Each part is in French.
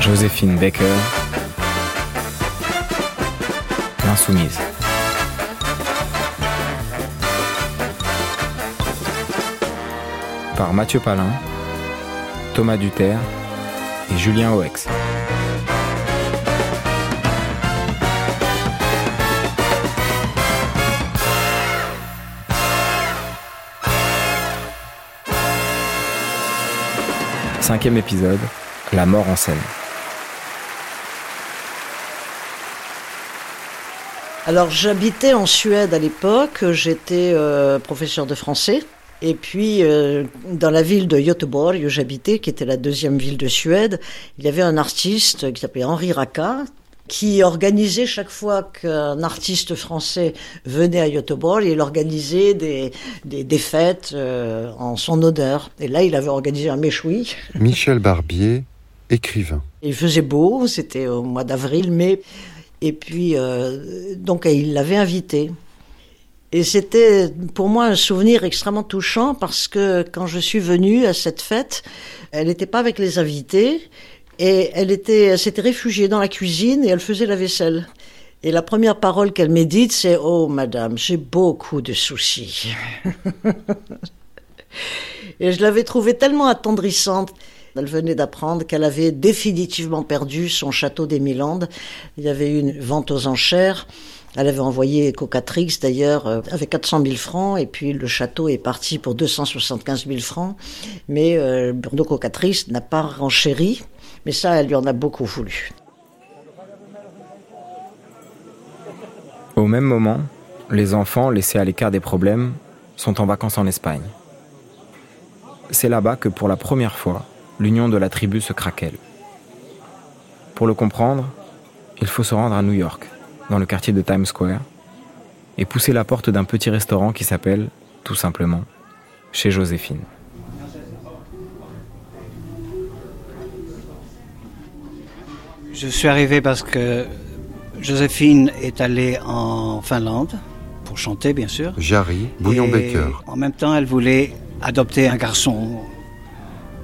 Joséphine Baker, L'insoumise. Par Mathieu Palin, Thomas Duterre et Julien Oex. Cinquième épisode, La mort en scène. Alors j'habitais en Suède à l'époque, j'étais euh, professeur de français. Et puis, euh, dans la ville de Göteborg où j'habitais, qui était la deuxième ville de Suède, il y avait un artiste qui s'appelait Henri Racca, qui organisait chaque fois qu'un artiste français venait à Göteborg, il organisait des, des, des fêtes euh, en son honneur. Et là, il avait organisé un méchoui. Michel Barbier, écrivain. Il faisait beau, c'était au mois d'avril, mai. Et puis, euh, donc, il l'avait invité. Et c'était pour moi un souvenir extrêmement touchant parce que quand je suis venue à cette fête, elle n'était pas avec les invités et elle était, elle s'était réfugiée dans la cuisine et elle faisait la vaisselle. Et la première parole qu'elle m'a dite, c'est Oh, madame, j'ai beaucoup de soucis. et je l'avais trouvée tellement attendrissante. Elle venait d'apprendre qu'elle avait définitivement perdu son château des Milandes. Il y avait eu une vente aux enchères. Elle avait envoyé Cocatrix d'ailleurs euh, avec 400 000 francs et puis le château est parti pour 275 000 francs. Mais euh, Bruno Cocatrix n'a pas renchéri, mais ça, elle lui en a beaucoup voulu. Au même moment, les enfants, laissés à l'écart des problèmes, sont en vacances en Espagne. C'est là-bas que pour la première fois, l'union de la tribu se craquelle. Pour le comprendre, il faut se rendre à New York, dans le quartier de Times Square, et pousser la porte d'un petit restaurant qui s'appelle, tout simplement, chez Joséphine. Je suis arrivé parce que Joséphine est allée en Finlande pour chanter, bien sûr. Jarry, Bouillon Baker. En même temps, elle voulait adopter un garçon.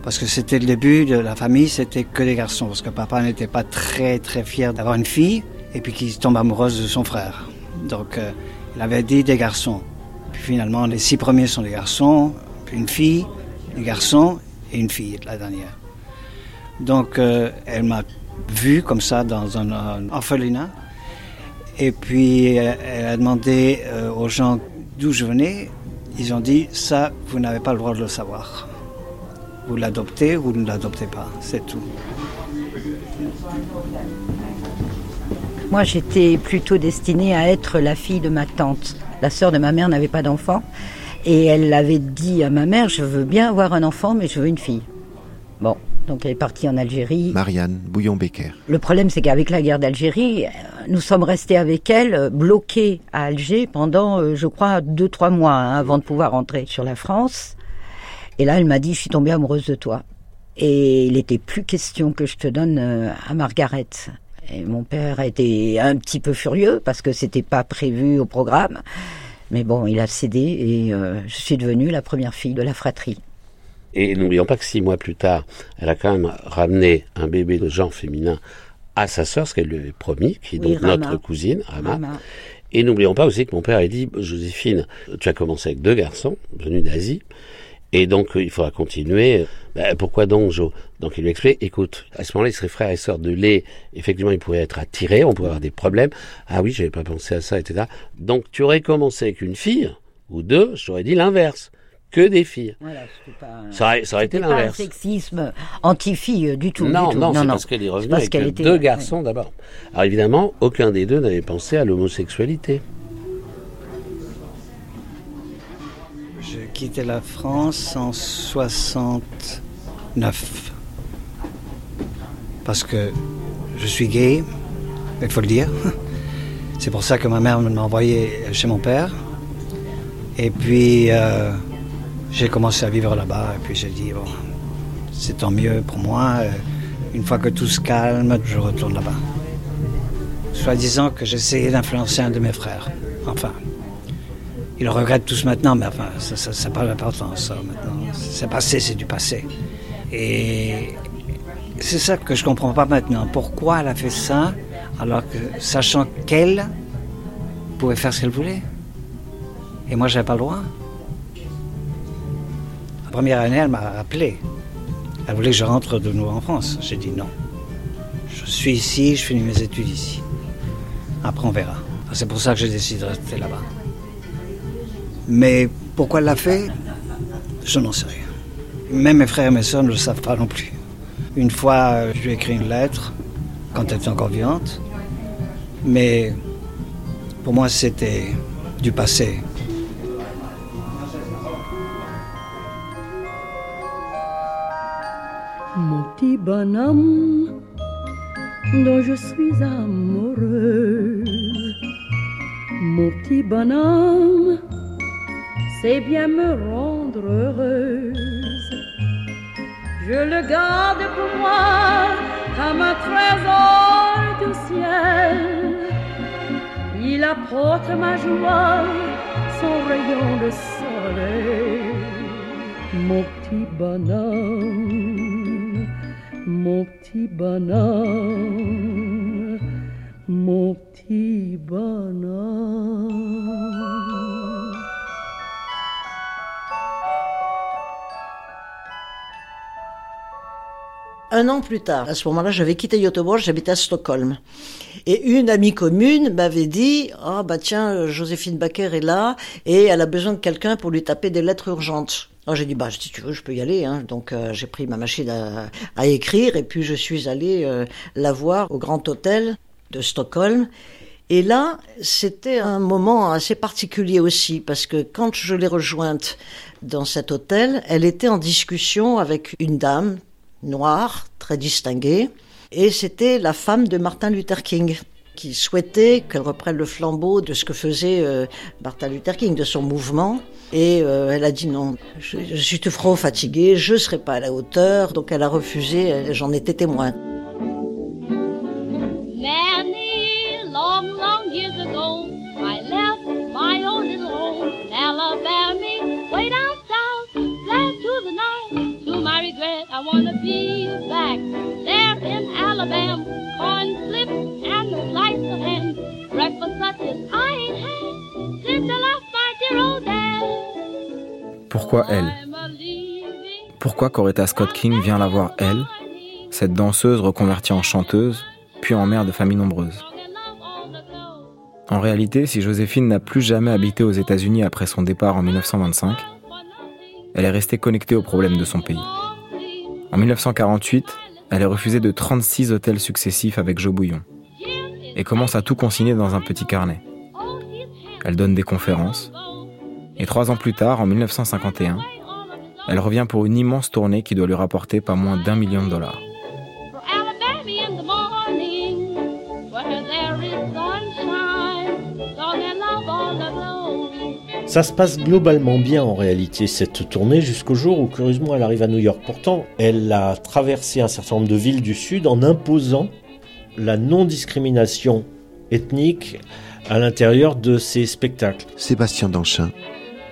Parce que c'était le début de la famille, c'était que des garçons. Parce que papa n'était pas très très fier d'avoir une fille et puis qu'il tombe amoureuse de son frère. Donc euh, il avait dit des garçons. Puis finalement, les six premiers sont des garçons, puis une fille, des garçons et une fille, la dernière. Donc euh, elle m'a vu comme ça dans un, un orphelinat. Et puis euh, elle a demandé euh, aux gens d'où je venais. Ils ont dit ça, vous n'avez pas le droit de le savoir. Vous l'adoptez ou vous ne l'adoptez pas, c'est tout. Moi, j'étais plutôt destinée à être la fille de ma tante. La sœur de ma mère n'avait pas d'enfant. Et elle avait dit à ma mère, je veux bien avoir un enfant, mais je veux une fille. Bon, donc elle est partie en Algérie. Marianne, Bouillon Baker. Le problème, c'est qu'avec la guerre d'Algérie, euh, nous sommes restés avec elle, euh, bloqués à Alger pendant, euh, je crois, deux, trois mois hein, avant de pouvoir rentrer sur la France. Et là, elle m'a dit, je suis tombée amoureuse de toi. Et il n'était plus question que je te donne à Margaret. Et mon père a été un petit peu furieux parce que c'était pas prévu au programme. Mais bon, il a cédé et euh, je suis devenue la première fille de la fratrie. Et n'oublions pas que six mois plus tard, elle a quand même ramené un bébé de genre féminin à sa sœur, ce qu'elle lui avait promis, qui est Oui, donc Rama. notre cousine, Rama. Rama. Et n'oublions pas aussi que mon père a dit, Joséphine, tu as commencé avec deux garçons venus d'Asie, et donc euh, il faudra continuer. Ben, pourquoi donc, Jo? Donc il lui explique, écoute, à ce moment-là, il serait frère et sœur de lait. Effectivement, il pourrait être attiré, on pourrait avoir des problèmes. Ah oui, j'avais pas pensé à ça, etc. Donc tu aurais commencé avec une fille, ou deux, je t'aurais dit l'inverse, que des filles. Voilà, c'était pas un- Ça aurait, ça aurait été c'était pas un l'inverse. sexisme anti-fille du tout. Non, du tout. non, c'est parce qu'elle est revenue parce avec qu'elle était- deux ouais. garçons d'abord. Alors évidemment, aucun des deux n'avait pensé à l'homosexualité. J'ai quitté la France en 69. Parce que je suis gay, il faut le dire. C'est pour ça que ma mère m'a envoyé chez mon père. Et puis, euh, j'ai commencé à vivre là-bas. Et puis, j'ai dit, bon, c'est tant mieux pour moi. Euh, Une fois que tout se calme, je retourne là-bas. Soi-disant que j'essayais d'influencer un de mes frères. Enfin, ils le regrettent tous maintenant, mais enfin, ça n'a pas d'importance, ça, maintenant. C'est passé, c'est du passé. Et c'est ça que je comprends pas maintenant. Pourquoi elle a fait ça alors que, sachant qu'elle pouvait faire ce qu'elle voulait? Et moi, j'avais pas le droit. La première année, elle m'a rappelé. Elle voulait que je rentre de nouveau en France. J'ai dit non. Je suis ici, je finis mes études ici. Après, on verra. C'est pour ça que j'ai décidé de rester là-bas. Mais pourquoi elle l'a fait? Je n'en sais rien. Même mes frères et mes soeurs ne le savent pas non plus. Une fois, je lui ai écrit une lettre, quand elle était encore vivante. Mais pour moi, c'était du passé. Bonhomme dont je suis amoureux. Mon petit bonhomme, c'est bien me rendre heureuse. Je le garde pour moi comme un trésor du ciel. Il apporte ma joie, son rayon de soleil. Mon petit bonhomme, mon petit mon petit. Un an plus tard, à ce moment-là, j'avais quitté Göteborg, j'habitais à Stockholm. Et une amie commune m'avait dit, ah bah tiens, Joséphine Baker est là et elle a besoin de quelqu'un pour lui taper des lettres urgentes. Alors j'ai dit, bah si tu veux, je peux y aller. Hein. Donc euh, j'ai pris ma machine à, écrire et puis je suis allé euh, la voir au Grand Hôtel de Stockholm. Et là, c'était un moment assez particulier aussi, parce que quand je l'ai rejointe dans cet hôtel, elle était en discussion avec une dame noire, très distinguée, et c'était la femme de Martin Luther King qui souhaitait qu'elle reprenne le flambeau de ce que faisait euh, Martin Luther King, de son mouvement. Et euh, elle a dit non, je, suis trop fatiguée, je ne serai pas à la hauteur, donc elle a refusé, j'en étais témoin. Breakfast such as I ain't had since I left Pourquoi elle? Pourquoi Coretta Scott King vient la voir elle, cette danseuse reconvertie en chanteuse, puis en mère de famille nombreuse En réalité, si Joséphine n'a plus jamais habité aux États-Unis après son départ en 1925, elle est restée connectée aux problèmes de son pays. En 1948, elle est refusée de 36 hôtels successifs avec Joe Bouillon et commence à tout consigner dans un petit carnet. Elle donne des conférences et trois ans plus tard, en 1951, elle revient pour une immense tournée qui doit lui rapporter pas moins d'un million de dollars. Ça se passe globalement bien en réalité cette tournée jusqu'au jour où curieusement elle arrive à New York. Pourtant, elle a traversé un certain nombre de villes du Sud en imposant la non-discrimination ethnique à l'intérieur de ses spectacles. Sébastien Danchin,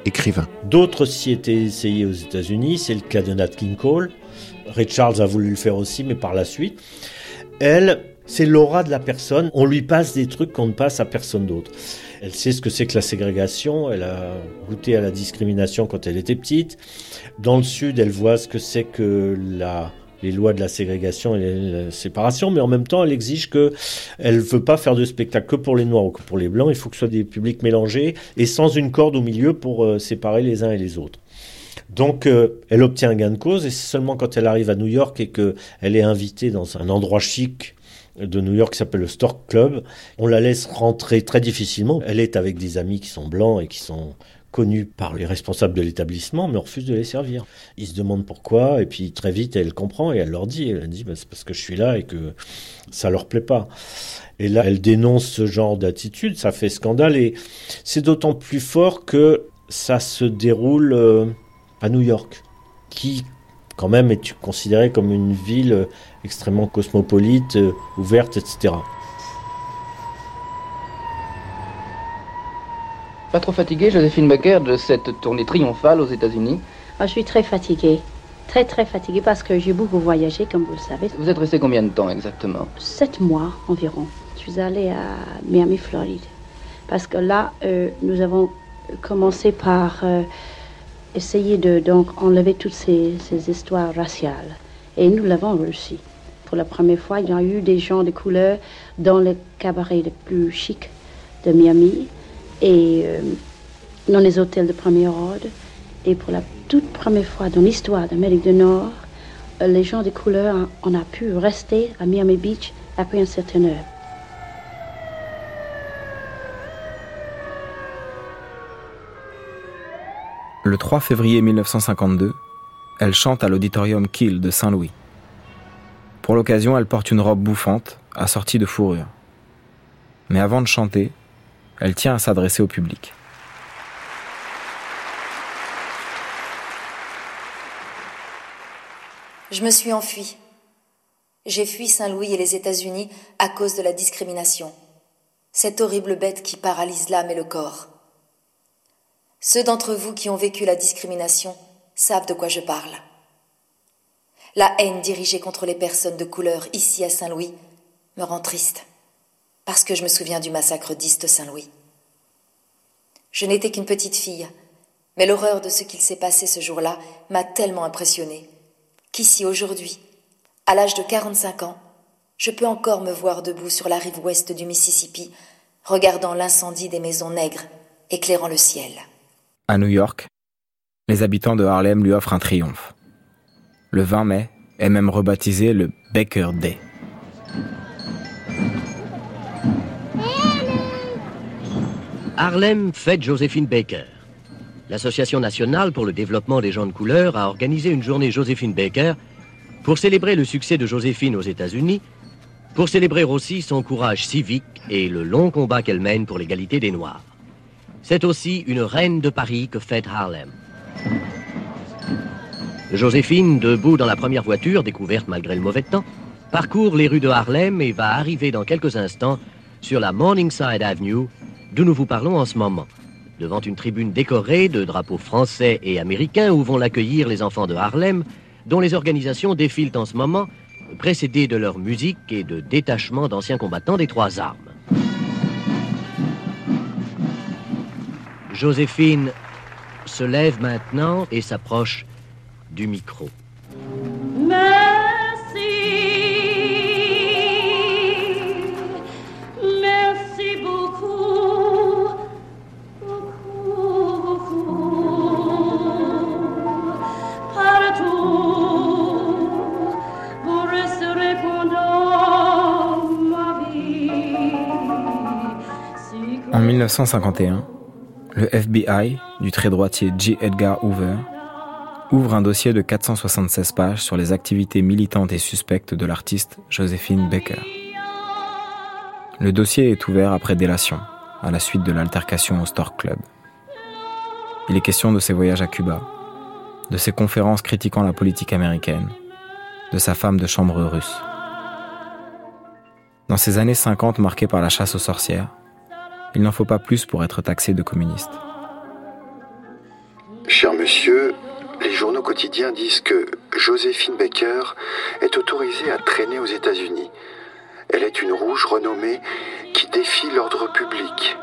écrivain. D'autres s'y étaient essayés aux États-Unis, c'est le cas de Nat King Cole. Ray Charles a voulu le faire aussi, mais par la suite. Elle, c'est l'aura de la personne. On lui passe des trucs qu'on ne passe à personne d'autre. Elle sait ce que c'est que la ségrégation. Elle a goûté à la discrimination quand elle était petite. Dans le Sud, elle voit ce que c'est que la, les lois de la ségrégation et la séparation, mais en même temps, elle exige que elle veut pas faire de spectacle que pour les Noirs ou que pour les Blancs. Il faut que ce soit des publics mélangés et sans une corde au milieu pour euh, séparer les uns et les autres. Donc, euh, elle obtient un gain de cause et c'est seulement quand elle arrive à New York et que elle est invitée dans un endroit chic de New York qui s'appelle le Stork Club, on la laisse rentrer très difficilement. Elle est avec des amis qui sont blancs et qui sont par les responsables de l'établissement, mais refuse de les servir. Ils se demandent pourquoi, et puis très vite, elle comprend et elle leur dit, elle dit, bah, c'est parce que je suis là et que ça leur plaît pas. Et là, elle dénonce ce genre d'attitude, ça fait scandale, et c'est d'autant plus fort que ça se déroule euh, à New York, qui quand même est considérée comme une ville euh, extrêmement cosmopolite, euh, ouverte, etc. Pas trop fatiguée, Joséphine Baker, de cette tournée triomphale aux États-Unis Ah, je suis très fatiguée. très très fatiguée parce que j'ai beaucoup voyagé, comme vous le savez. Vous êtes resté combien de temps exactement Sept mois environ. Je suis allée à Miami, Floride. Parce que là, euh, nous avons commencé par euh, essayer de donc enlever toutes ces, ces histoires raciales. Et nous l'avons réussi. Pour la première fois, il y a eu des gens de couleur dans les cabarets les plus chics de Miami et euh, dans les hôtels de premier ordre. Et pour la toute première fois dans l'histoire d'Amérique du Nord, euh, les gens de couleur, on a pu rester à Miami Beach après une certaine heure. Le 3 février 1952, elle chante à l'auditorium Kiel de Saint-Louis. Pour l'occasion, elle porte une robe bouffante, assortie de fourrure. Mais avant de chanter, elle tient à s'adresser au public. Je me suis enfuie. J'ai fui Saint-Louis et les États-Unis à cause de la discrimination. Cette horrible bête qui paralyse l'âme et le corps. Ceux d'entre vous qui ont vécu la discrimination savent de quoi je parle. La haine dirigée contre les personnes de couleur ici à Saint-Louis me rend triste, parce que je me souviens du massacre d'East Saint-Louis. Je n'étais qu'une petite fille, mais l'horreur de ce qu'il s'est passé ce jour-là m'a tellement impressionnée qu'ici aujourd'hui, à l'âge de 45 ans, je peux encore me voir debout sur la rive ouest du Mississippi, regardant l'incendie des maisons nègres éclairant le ciel. À New York, les habitants de Harlem lui offrent un triomphe. Le 20 mai est même rebaptisé le Baker Day. Harlem fête Joséphine Baker. L'Association nationale pour le développement des gens de couleur a organisé une journée Joséphine Baker pour célébrer le succès de Joséphine aux États-Unis, pour célébrer aussi son courage civique et le long combat qu'elle mène pour l'égalité des Noirs. C'est aussi une reine de Paris que fête Harlem. Joséphine, debout dans la première voiture, découverte malgré le mauvais temps, parcourt les rues de Harlem et va arriver dans quelques instants sur la Morningside Avenue, d'où nous vous parlons en ce moment, devant une tribune décorée de drapeaux français et américains où vont l'accueillir les enfants de Harlem, dont les organisations défilent en ce moment, précédées de leur musique et de détachements d'anciens combattants des trois armes. Joséphine se lève maintenant et s'approche du micro. 1951, le FBI, du très droitier J. Edgar Hoover, ouvre un dossier de 476 pages sur les activités militantes et suspectes de l'artiste Joséphine Baker. Le dossier est ouvert après délation, à la suite de l'altercation au Stork Club. Il est question de ses voyages à Cuba, de ses conférences critiquant la politique américaine, de sa femme de chambre russe. Dans ces années 50 marquées par la chasse aux sorcières, il n'en faut pas plus pour être taxé de communiste. Cher monsieur, les journaux quotidiens disent que Joséphine Baker est autorisée à traîner aux États-Unis. Elle est une rouge renommée qui défie l'ordre public.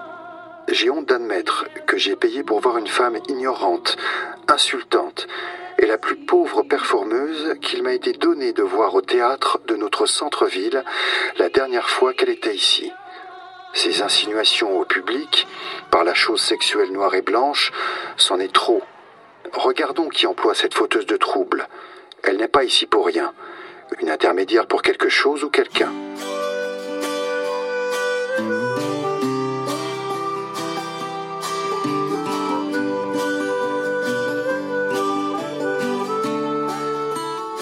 J'ai honte d'admettre que j'ai payé pour voir une femme ignorante, insultante et la plus pauvre performeuse qu'il m'a été donné de voir au théâtre de notre centre-ville la dernière fois qu'elle était ici. Ces insinuations au public, par la chose sexuelle noire et blanche, c'en est trop. Regardons qui emploie cette fauteuse de trouble. Elle n'est pas ici pour rien. Une intermédiaire pour quelque chose ou quelqu'un.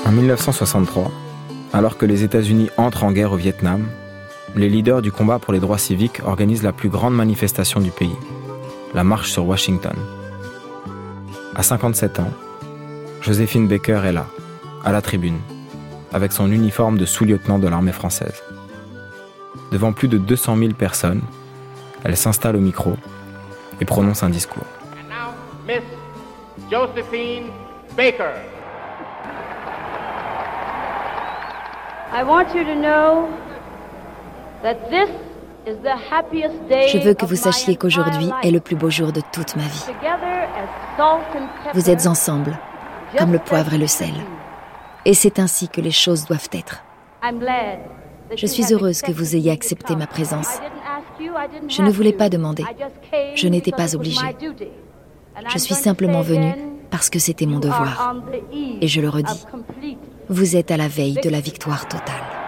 En 1963, alors que les États-Unis entrent en guerre au Vietnam, les leaders du combat pour les droits civiques organisent la plus grande manifestation du pays, la marche sur Washington. À 57 ans, Joséphine Baker est là, à la tribune, avec son uniforme de sous-lieutenant de l'armée française. Devant plus de 200 000 personnes, elle s'installe au micro et prononce un discours. Miss Josephine Baker. I want you to know that this is the happiest day Je veux que vous sachiez qu'aujourd'hui est le plus beau jour de toute ma vie. Vous êtes ensemble, comme le poivre et le sel. Et c'est ainsi que les choses doivent être. Je suis heureuse que vous ayez accepté ma présence. Je ne voulais pas demander. Je n'étais pas obligée. Je suis simplement venue parce que c'était mon devoir. Et je le redis, vous êtes à la veille de la victoire totale.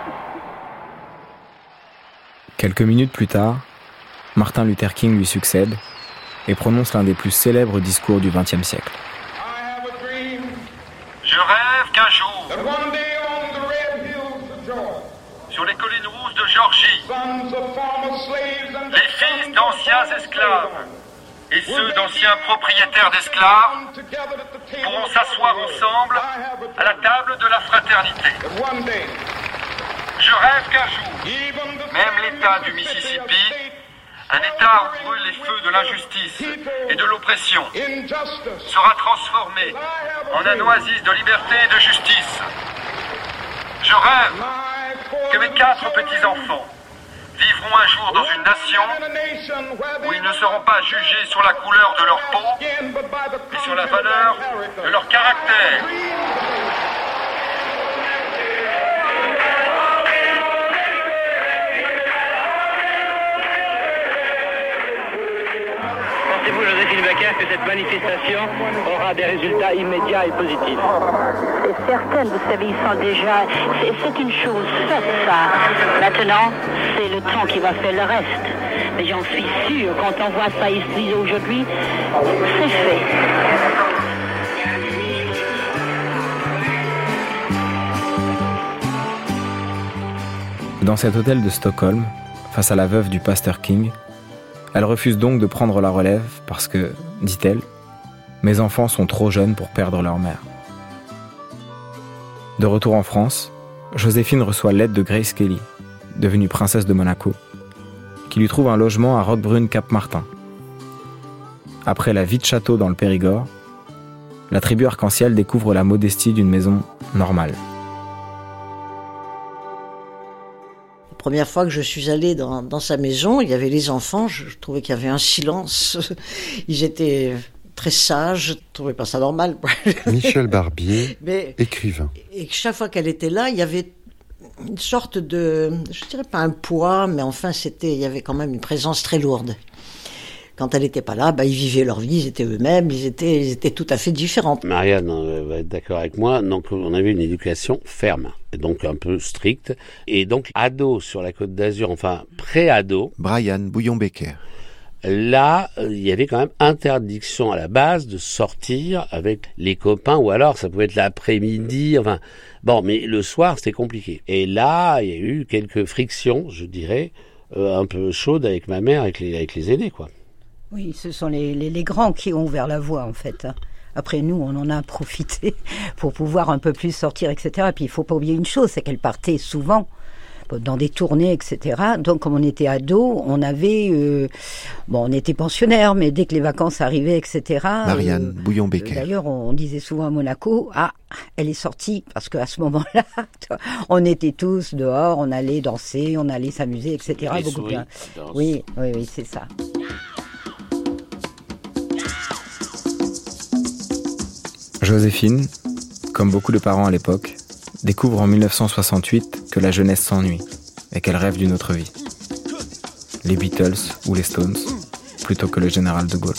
Quelques minutes plus tard, Martin Luther King lui succède et prononce l'un des plus célèbres discours du XXe siècle. Je rêve qu'un jour, sur les collines rousses de Georgie, les fils d'anciens esclaves et ceux d'anciens propriétaires d'esclaves pourront s'asseoir ensemble à la table de la fraternité. Je rêve qu'un jour, même l'État du Mississippi, un État où brûlent les feux de l'injustice et de l'oppression, sera transformé en un oasis de liberté et de justice. Je rêve que mes quatre petits-enfants vivront un jour dans une nation où ils ne seront pas jugés sur la couleur de leur peau, mais sur la valeur de leur caractère. Joséphine Baker, que cette manifestation aura des résultats immédiats et positifs C'est certain, vous savez, ils sont déjà... c'est- C'est une chose faite, ça. Maintenant, c'est le temps qui va faire le reste. Mais j'en suis sûr, quand on voit ça ici aujourd'hui, c'est fait. Dans cet hôtel de Stockholm, face à la veuve du pasteur King, elle refuse donc de prendre la relève parce que, dit-elle, mes enfants sont trop jeunes pour perdre leur mère. De retour en France, Joséphine reçoit l'aide de Grace Kelly, devenue princesse de Monaco, qui lui trouve un logement à Roquebrune-Cap-Martin. Après la vie de château dans le Périgord, la tribu arc-en-ciel découvre la modestie d'une maison normale. Première fois que je suis allée dans, dans sa maison, il y avait les enfants, je, je trouvais qu'il y avait un silence. Ils étaient très sages, je trouvais pas ça normal. Michel Barbier, Mais- écrivain. Et que chaque fois qu'elle était là, il y avait une sorte de, je dirais pas un poids, mais enfin c'était, il y avait quand même une présence très lourde. Quand elle n'était pas là, bah, ils vivaient leur vie, ils étaient eux-mêmes, ils étaient, ils étaient tout à fait différents. Marianne euh, va être d'accord avec moi. Donc, on avait une éducation ferme, et donc un peu stricte. Et donc, ado sur la côte d'Azur, enfin, pré-ado. Brian Bouillon-Becker. Là, euh, il y avait quand même interdiction à la base de sortir avec les copains, ou alors ça pouvait être l'après-midi, enfin, bon, mais le soir, c'était compliqué. Et là, il y a eu quelques frictions, je dirais, euh, un peu chaudes avec ma mère, avec les, avec les aînés, quoi. Oui, ce sont les, les, les grands qui ont ouvert la voie, en fait. Après, nous, on en a profité pour pouvoir un peu plus sortir, etc. Et puis, il faut pas oublier une chose, c'est qu'elle partait souvent dans des tournées, etc. Donc, comme on était ados, on avait... euh, bon, on était pensionnaires, mais dès que les vacances arrivaient, etc. Marianne euh, Bouillon-Becker. D'ailleurs, on disait souvent à Monaco, ah, elle est sortie, parce qu'à ce moment-là, on était tous dehors, on allait danser, on allait s'amuser, etc. Les Beaucoup souris. Oui, oui, oui, c'est ça. Joséphine, comme beaucoup de parents à l'époque, découvre en 1968 que la jeunesse s'ennuie et qu'elle rêve d'une autre vie. Les Beatles ou les Stones, plutôt que le général de Gaulle.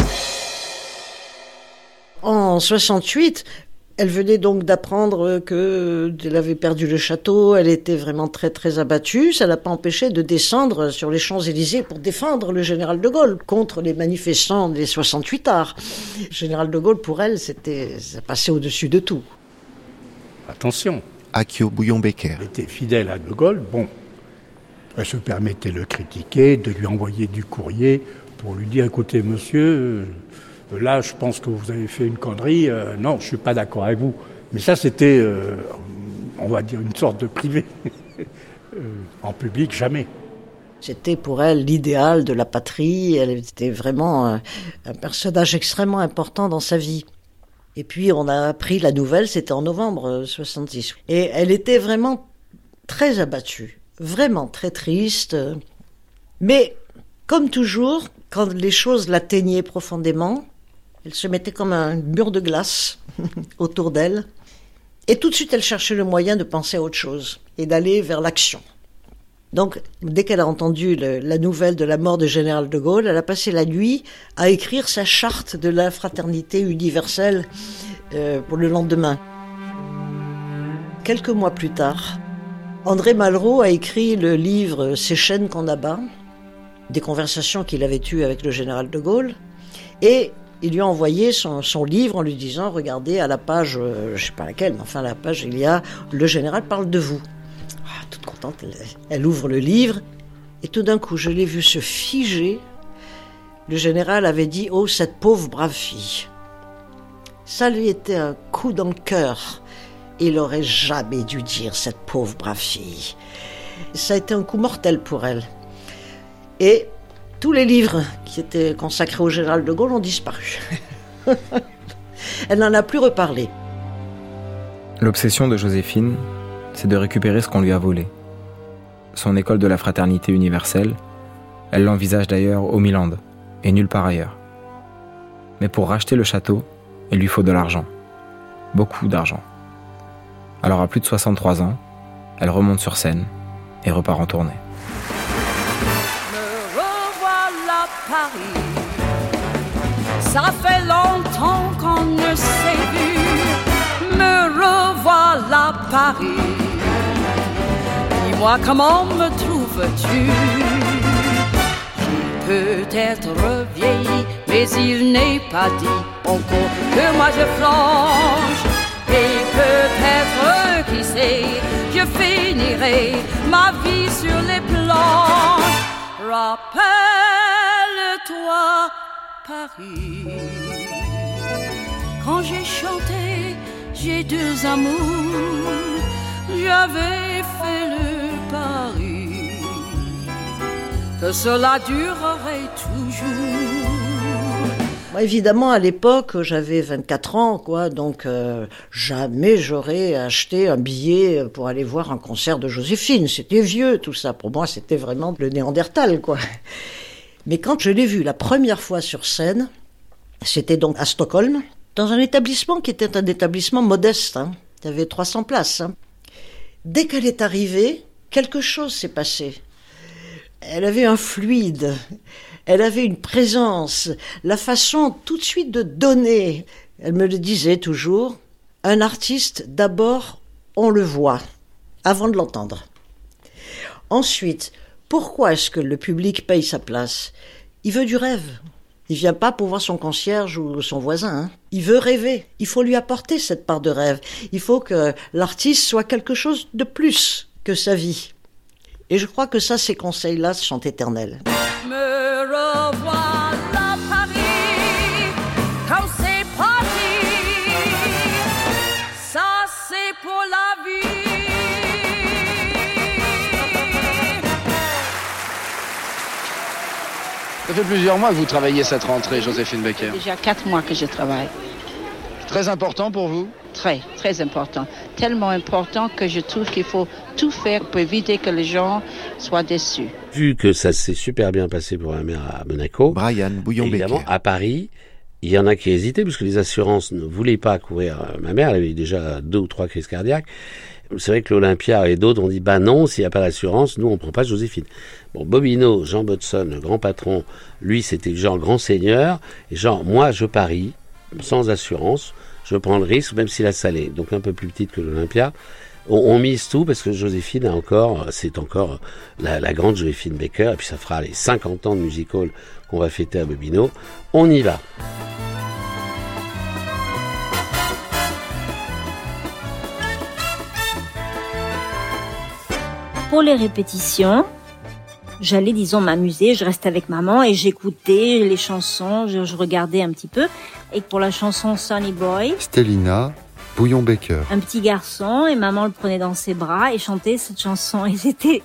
En 68, elle venait donc d'apprendre que elle avait perdu le château, elle était vraiment très très abattue, ça l'a pas empêché de descendre sur les Champs-Élysées pour défendre le général de Gaulle contre les manifestants des 68 arts. Le général de Gaulle pour elle, c'était ça passait au-dessus de tout. Attention. Akio Bouillon-Becker. Elle était fidèle à De Gaulle, bon. Elle se permettait de le critiquer, de lui envoyer du courrier pour lui dire écoutez, monsieur, euh, là, je pense que vous avez fait une connerie, euh, non, je suis pas d'accord avec vous. Mais ça, c'était, euh, on va dire, une sorte de privé. Euh, en public, jamais. C'était pour elle l'idéal de la patrie, elle était vraiment un, un personnage extrêmement important dans sa vie. Et puis on a appris la nouvelle, c'était en novembre euh, 66. Et elle était vraiment très abattue, vraiment très triste. Mais comme toujours, quand les choses l'atteignaient profondément, elle se mettait comme un mur de glace autour d'elle. Et tout de suite, elle cherchait le moyen de penser à autre chose et d'aller vers l'action. Donc, dès qu'elle a entendu la nouvelle de la mort du général de Gaulle, elle a passé la nuit à écrire sa charte de la fraternité universelle euh, pour le lendemain. Quelques mois plus tard, André Malraux a écrit le livre Ces chaînes qu'on abat, des conversations qu'il avait eues avec le général de Gaulle, et il lui a envoyé son, son livre en lui disant Regardez, à la page, euh, je sais pas laquelle, mais enfin, à la page, il y a Le général parle de vous. Ah, toute contente, elle, ouvre le livre, et tout d'un coup, je l'ai vu se figer. Le général avait dit Oh, cette pauvre brave fille. Ça lui était un coup dans le cœur. Il aurait jamais dû dire cette pauvre brave fille. Ça a été un coup mortel pour elle. Et tous les livres qui étaient consacrés au général de Gaulle ont disparu. elle n'en a plus reparlé. L'obsession de Joséphine, c'est de récupérer ce qu'on lui a volé. Son école de la fraternité universelle, elle l'envisage d'ailleurs au Milan et nulle part ailleurs. Mais pour racheter le château, il lui faut de l'argent. Beaucoup d'argent. Alors à plus de 63 ans, elle remonte sur scène et repart en tournée. Ça fait longtemps qu'on ne s'est vu. Me revoilà Paris. Dis-moi comment me trouves-tu? Peut-être vieilli, mais il n'est pas dit encore que moi je flanche. Et peut-être, qui sait, je finirai ma vie sur les planches. Paris. Quand j'ai chanté, j'ai deux amours. J'avais fait le pari que cela durerait toujours. Moi, évidemment, à l'époque, j'avais 24 ans, quoi, donc euh, jamais j'aurais acheté un billet pour aller voir un concert de Joséphine. C'était vieux, tout ça. Pour moi, c'était vraiment le Néandertal, quoi. Mais quand je l'ai vue la première fois sur scène, c'était donc à Stockholm, dans un établissement qui était un établissement modeste. Hein. Il y avait 300 places. hein. Dès qu'elle est arrivée, quelque chose s'est passé. Elle avait un fluide, elle avait une présence, la façon tout de suite de donner. Elle me le disait toujours, un artiste, d'abord, on le voit, avant de l'entendre. Ensuite, pourquoi est-ce que le public paye sa place? Il veut du rêve. Il vient pas pour voir son concierge ou son voisin. hein. Il veut rêver. Il faut lui apporter cette part de rêve. Il faut que l'artiste soit quelque chose de plus que sa vie. Et je crois que ça, ces conseils-là sont éternels. Ça fait plusieurs mois que vous travaillez cette rentrée, Joséphine Becker. Déjà quatre mois que je travaille. Très important pour vous? Très, très important. Tellement important que je trouve qu'il faut tout faire pour éviter que les gens soient déçus. Vu que ça s'est super bien passé pour la mère à Monaco, Brian évidemment, à Paris, il y en a qui hésitaient parce que les assurances ne voulaient pas couvrir euh, ma mère. Elle avait déjà deux ou trois crises cardiaques. C'est vrai que l'Olympia et d'autres ont dit bah non, s'il n'y a pas d'assurance, nous on prend pas Joséphine. Bon, Bobino, Jean Bodson, le grand patron, lui c'était genre grand seigneur, et genre moi je parie sans assurance, je prends le risque même si la salle est donc un peu plus petite que l'Olympia. On, mise tout parce que Joséphine a encore, c'est encore la, la grande Joséphine Baker, et puis ça fera les 50 ans de musical qu'on va fêter à Bobino. On y va. Pour les répétitions, j'allais, disons, m'amuser. Je restais avec maman et j'écoutais les chansons, je, je regardais un petit peu. Et pour la chanson Sonny Boy, Stellina, Bouillon Baker. un petit garçon et maman le prenait dans ses bras et chantait cette chanson. Et j'étais,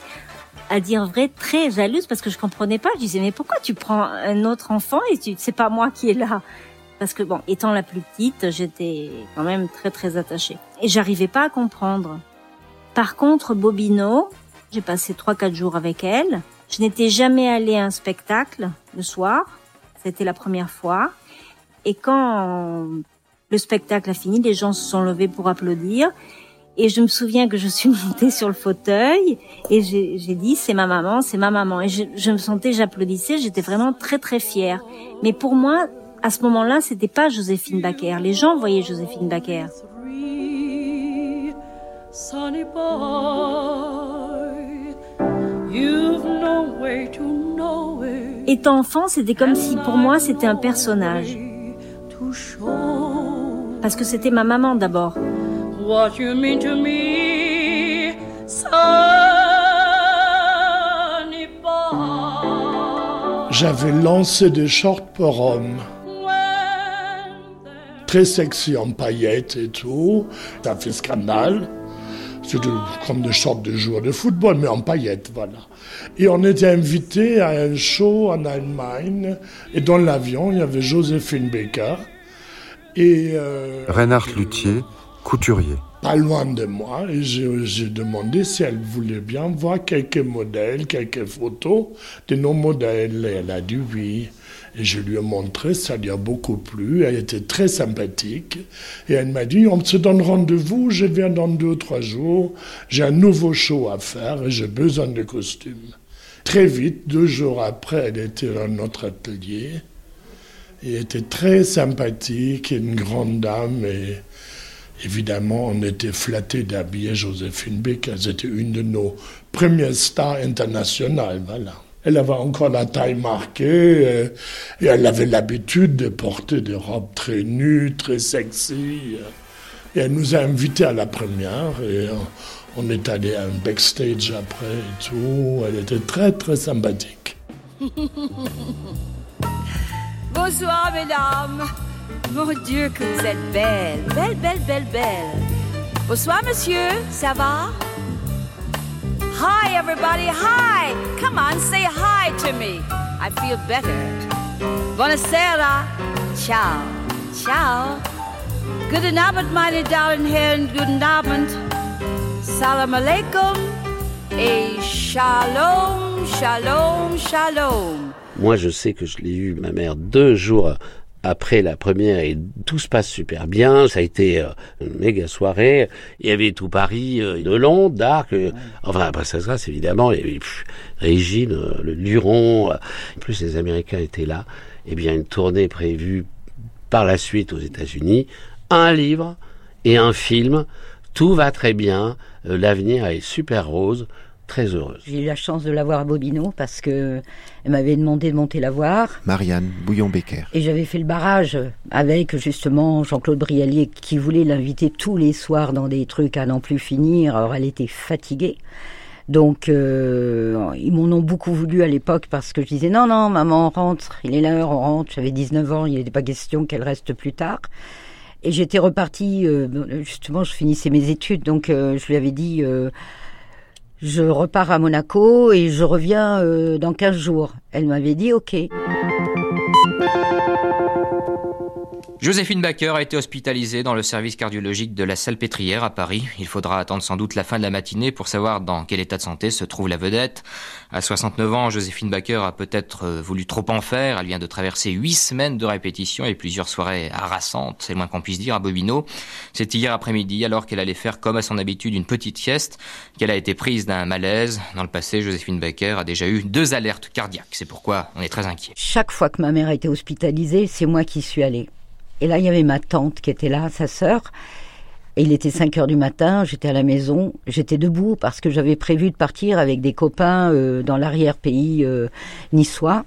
à dire vrai, très jalouse parce que je comprenais pas. Je disais, mais pourquoi tu prends un autre enfant et tu, c'est pas moi qui est là? Parce que bon, étant la plus petite, j'étais quand même très très attachée. Et j'arrivais pas à comprendre. Par contre, Bobino, j'ai passé 3-4 jours avec elle. Je n'étais jamais allée à un spectacle le soir. C'était la première fois. Et quand le spectacle a fini, les gens se sont levés pour applaudir. Et je me souviens que je suis montée sur le fauteuil et j'ai dit c'est ma maman, c'est ma maman. Et je, me sentais, j'applaudissais, j'étais vraiment très très fière. Mais pour moi, à ce moment-là, c'était pas Joséphine Baker. Les gens voyaient Joséphine Baker. Étant enfant, c'était comme si pour moi c'était un personnage. Parce que c'était ma maman d'abord. What you mean to me, Sonny boy. J'avais lancé des shorts pour hommes. Très sexy en paillettes et tout. Ça fait scandale. C'était comme des shorts de joueurs de football, mais en paillettes, voilà. Et on était invité à un show en Allemagne. Et dans l'avion, il y avait Joséphine Baker. Et euh, Reinhard Luthier, couturier. pas loin de moi, et j'ai demandé si elle voulait bien voir quelques modèles, quelques photos de nos modèles. Et elle a dit oui. Et je lui ai montré, ça lui a beaucoup plu. Elle était très sympathique. Et elle m'a dit, on se donne rendez-vous, je viens dans deux ou trois jours. J'ai un nouveau show à faire et j'ai besoin de costumes. Très vite, deux jours après, elle était dans notre atelier. Elle était très sympathique, une grande dame. Et évidemment, on était flattés d'habiller Joséphine Baker. C'était une de nos premières stars internationales. Voilà. Elle avait encore la taille marquée euh, et elle avait l'habitude de porter des robes très nues, très sexy. Et elle nous a invités à la première et euh, on est allé à un backstage après et tout. Elle était très très sympathique. Bonsoir, mesdames. Mon Dieu, que vous êtes belles. Belle, belle, belle, belle. Bonsoir, monsieur. Ça va? Hi, everybody. Hi. Come on, say hi to me. I feel better. Buonasera. Ciao. Ciao. Guten Abend, meine Damen und Herren. Guten Abend. Salam alaikum. Et shalom, shalom, shalom. Moi, je sais que je l'ai eu, ma mère, deux jours après la première et tout se passe super bien. Ça a été euh, une méga soirée. Il y avait tout Paris euh, de long, d'arc. euh, Enfin, après ça, ça, évidemment, il y avait Régine, le Luron. En plus, les Américains étaient là. Eh bien, une tournée prévue par la suite aux États-Unis. Un livre et un film. Tout va très bien. L'avenir est super rose. Très heureuse. J'ai eu la chance de la voir à Bobino parce que elle m'avait demandé de monter la voir. Marianne Bouillon-Becker. Et j'avais fait le barrage avec justement Jean-Claude Brialier qui voulait l'inviter tous les soirs dans des trucs à n'en plus finir. Alors elle était fatiguée. Donc euh, ils m'en ont beaucoup voulu à l'époque parce que je disais non, non, maman, on rentre, il est l'heure, on rentre. J'avais 19 ans, il n'était pas question qu'elle reste plus tard. Et j'étais repartie, euh, justement, je finissais mes études, donc euh, je lui avais dit, euh, je repars à Monaco et je reviens euh, dans 15 jours. Elle m'avait dit, ok. Joséphine Baker a été hospitalisée dans le service cardiologique de la Salpêtrière à Paris. Il faudra attendre sans doute la fin de la matinée pour savoir dans quel état de santé se trouve la vedette. À 69 ans, Joséphine Baker a peut-être euh, voulu trop en faire. Elle vient de traverser huit semaines de répétition et plusieurs soirées harassantes, c'est le moins qu'on puisse dire, à Bobino. C'est hier après-midi, alors qu'elle allait faire comme à son habitude une petite sieste, qu'elle a été prise d'un malaise. Dans le passé, Joséphine Baker a déjà eu deux alertes cardiaques. C'est pourquoi on est très inquiet. Chaque fois que ma mère a été hospitalisée, c'est moi qui suis allée. Et là, il y avait ma tante qui était là, sa sœur. Et il était 5 heures du matin, j'étais à la maison, j'étais debout parce que j'avais prévu de partir avec des copains euh, dans l'arrière-pays euh, niçois.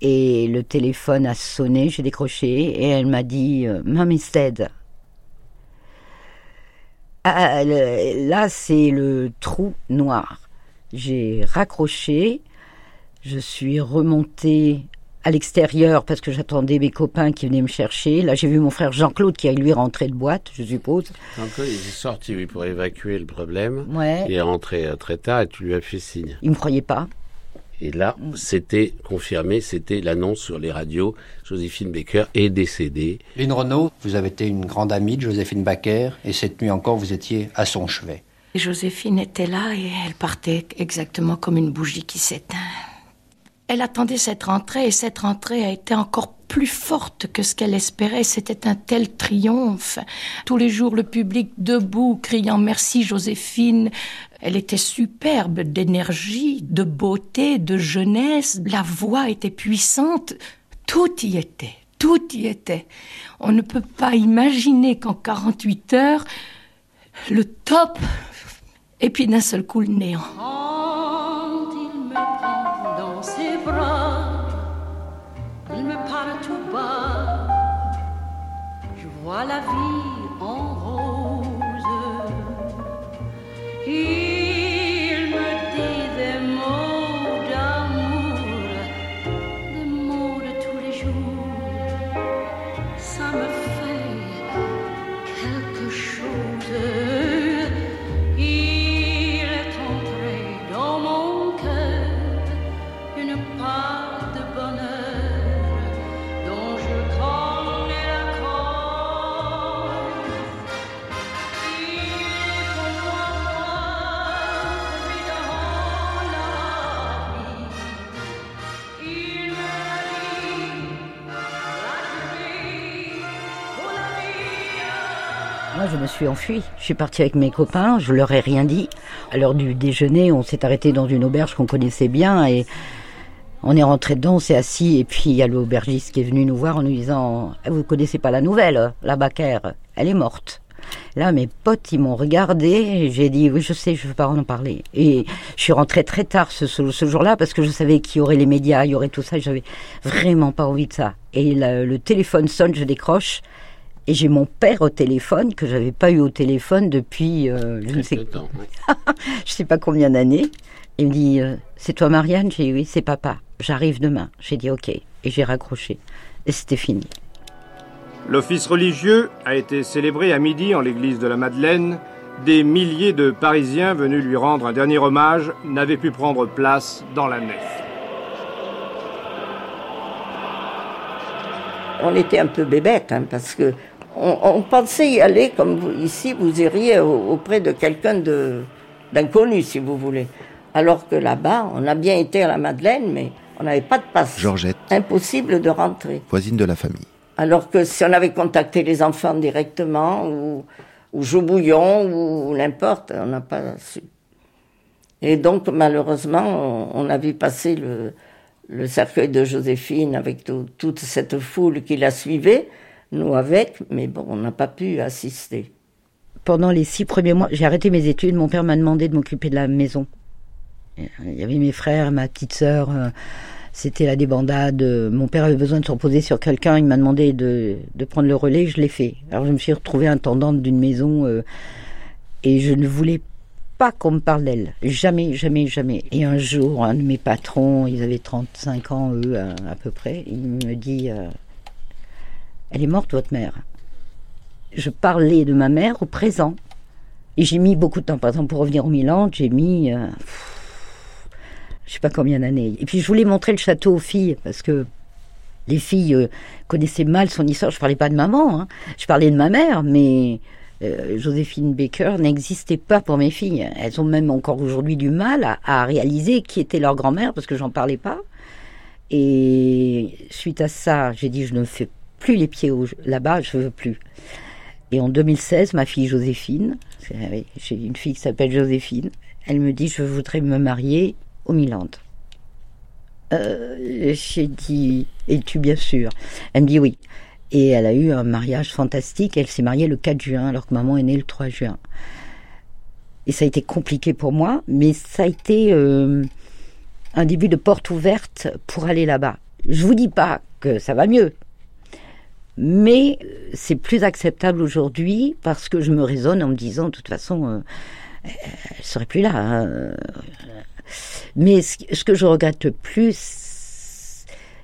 Et le téléphone a sonné, j'ai décroché et elle m'a dit euh, Mommy's dead. Ah, le- là, c'est le trou noir. J'ai raccroché, je suis remontée à l'extérieur parce que j'attendais mes copains qui venaient me chercher. Là, j'ai vu mon frère Jean-Claude qui a lui rentré de boîte, je suppose. Jean-Claude, il est sorti oui, pour évacuer le problème. Ouais. Il est rentré euh, très tard et tu lui as fait signe. Il me croyait pas. Et là, c'était confirmé, c'était l'annonce sur les radios. Joséphine Baker est décédée. Lynn Renault, vous avez été une grande amie de Joséphine Baker et cette nuit encore, vous étiez à son chevet. Et Joséphine était là et elle partait exactement comme une bougie qui s'éteint. Elle attendait cette rentrée et cette rentrée a été encore plus forte que ce qu'elle espérait. C'était un tel triomphe. Tous les jours, le public debout, criant merci Joséphine. Elle était superbe d'énergie, de beauté, de jeunesse. La voix était puissante. Tout y était. Tout y était. On ne peut pas imaginer qu'en 48 heures, le top, et puis d'un seul coup le néant. Vois la vie en rose. Suis enfuie. Je suis partie avec mes copains, je leur ai rien dit. À l'heure du déjeuner, on s'est arrêté dans une auberge qu'on connaissait bien et on est rentré dedans, on s'est assis et puis il y a l'aubergiste qui est venu nous voir en nous disant Eh, Vous connaissez pas la nouvelle, la Baker, elle est morte. Là, mes potes, ils m'ont regardé j'ai dit Oui, je sais, je veux pas en parler. Et je suis rentrée très tard ce, jour-là parce que je savais qu'il y aurait les médias, il y aurait tout ça, j'avais vraiment pas envie de ça. Et le téléphone sonne, je décroche. Et j'ai mon père au téléphone que j'avais pas eu au téléphone depuis euh, je ne sais temps, je sais pas combien d'années. Il me dit euh, c'est toi Marianne? J'ai dit oui c'est papa. J'arrive demain. J'ai dit ok et j'ai raccroché et c'était fini. L'office religieux a été célébré à midi en l'église de la Madeleine. Des milliers de Parisiens venus lui rendre un dernier hommage n'avaient pu prendre place dans la nef. on était un peu bébête, hein, parce que on, on pensait y aller comme vous, ici, vous iriez au- auprès de quelqu'un d'inconnu, si vous voulez. Alors que là-bas, on a bien été à la Madeleine, mais on n'avait pas de passe. Georgette, Impossible de rentrer. voisine de la famille. Alors que si on avait contacté les enfants directement, ou, ou Joe Bouillon, ou n'importe, on n'a pas su. Et donc, malheureusement, on, on a vu passer le, le cercueil de Joséphine avec tout- toute cette foule qui la suivait, nous avec, mais bon, on n'a pas pu assister. Pendant les six premiers mois, j'ai arrêté mes études. Mon père m'a demandé de m'occuper de la maison. Il y avait mes frères, ma petite sœur. euh, C'était la débandade. euh, Mon père avait besoin de se reposer sur quelqu'un. Il m'a demandé de, de prendre le relais. Je l'ai fait. Alors je me suis retrouvée intendante d'une maison euh, et je ne voulais pas qu'on me parle d'elle. Jamais, jamais, jamais. Et un jour, un de mes patrons, ils avaient 35 ans, eux, à, peu près, il me dit euh, Elle est morte, votre mère je parlais de ma mère au présent. Et j'ai mis beaucoup de temps. Par exemple, pour revenir au Milan, j'ai mis. euh, je sais pas combien d'années. Et puis, je voulais montrer le château aux filles, parce que les filles euh, connaissaient mal son histoire. Je parlais pas de maman, hein. je parlais de ma mère, mais. euh, Joséphine Baker n'existait pas pour mes filles. Elles ont même encore aujourd'hui du mal à, à réaliser qui était leur grand-mère parce que j'en parlais pas. Et suite à ça, j'ai dit je ne fais plus les pieds là-bas, je veux plus. Et en 2016, ma fille Joséphine, j'ai une fille qui s'appelle Joséphine, elle me dit je voudrais me marier au Milan. Euh, j'ai dit es-tu bien sûr? Elle me dit oui. Et elle a eu un mariage fantastique. Elle s'est mariée le 4 juin alors que maman est née le 3 juin. Et ça a été compliqué pour moi, mais ça a été euh, un début de porte ouverte pour aller là-bas. Je vous dis pas que ça va mieux, mais euh, c'est plus acceptable aujourd'hui parce que je me raisonne en me disant, de toute façon, euh, elle serait plus là. hein. Mais ce, ce que je regrette le plus,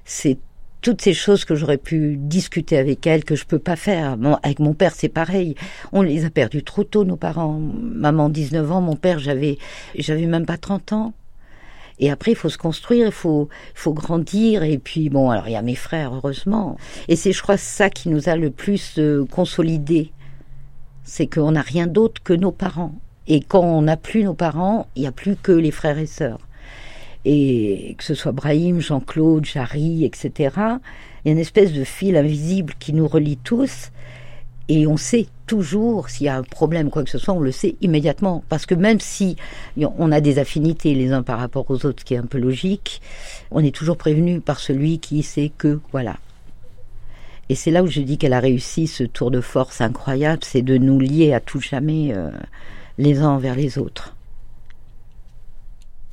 c'est toutes ces choses que j'aurais pu discuter avec elle, que je peux pas faire. Bon, avec mon père, c'est pareil. On les a perdus trop tôt, nos parents. Maman, 19 ans, mon père, j'avais, j'avais même pas 30 ans. Et après, il faut se construire, il faut, faut grandir. Et puis, bon, alors il y a mes frères, heureusement. Et c'est, je crois, ça qui nous a le plus euh, consolidés. C'est qu'on n'a rien d'autre que nos parents. Et quand on n'a plus nos parents, il n'y a plus que les frères et sœurs. Et que ce soit Brahim, Jean-Claude, Jarry, etc., il y a une espèce de fil invisible qui nous relie tous. Et on sait toujours s'il y a un problème, quoi que ce soit, on le sait immédiatement. Parce que même si on a des affinités les uns par rapport aux autres, ce qui est un peu logique, on est toujours prévenu par celui qui sait que, voilà. Et c'est là où je dis qu'elle a réussi ce tour de force incroyable, c'est de nous lier à tout jamais euh, les uns envers les autres.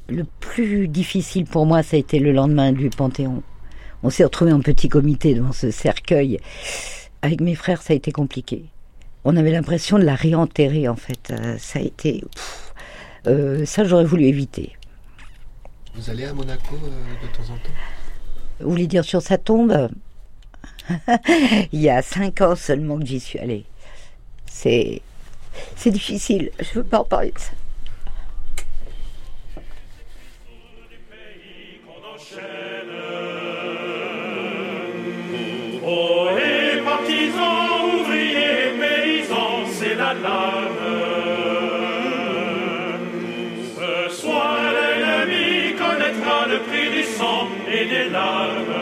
Le plus difficile pour moi, ça a été le lendemain du Panthéon. On s'est retrouvés en petit comité devant ce cercueil. Avec mes frères, ça a été compliqué. On avait l'impression de la réenterrer, en fait. Euh, ça a été. pff, euh, ça, j'aurais voulu éviter. Vous allez à Monaco euh, de temps en temps? Vous voulez dire sur sa tombe? Il y a cinq ans seulement que j'y suis allée. C'est. C'est difficile. Je veux pas en parler de ça. Ohé, partisans, ouvriers, paysans, c'est la lame. Ce soir, l'ennemi connaîtra le prix du sang et des larmes.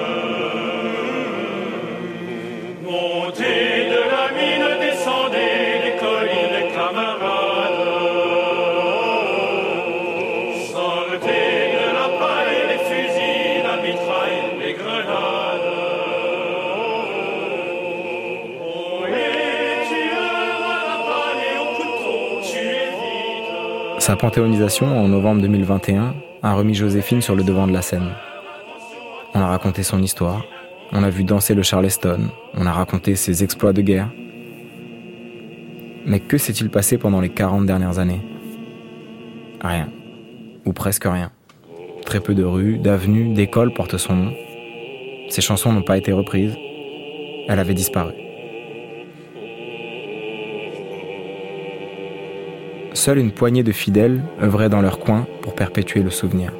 Sa panthéonisation en novembre 2021 a remis Joséphine sur le devant de la scène. On a raconté son histoire, on a vu danser le Charleston, on a raconté ses exploits de guerre. Mais que s'est-il passé pendant les 40 dernières années? Rien. Ou presque rien. Très peu de rues, d'avenues, d'écoles portent son nom. Ses chansons n'ont pas été reprises. Elle avait disparu. Seule une poignée de fidèles œuvraient dans leur coin pour perpétuer le souvenir.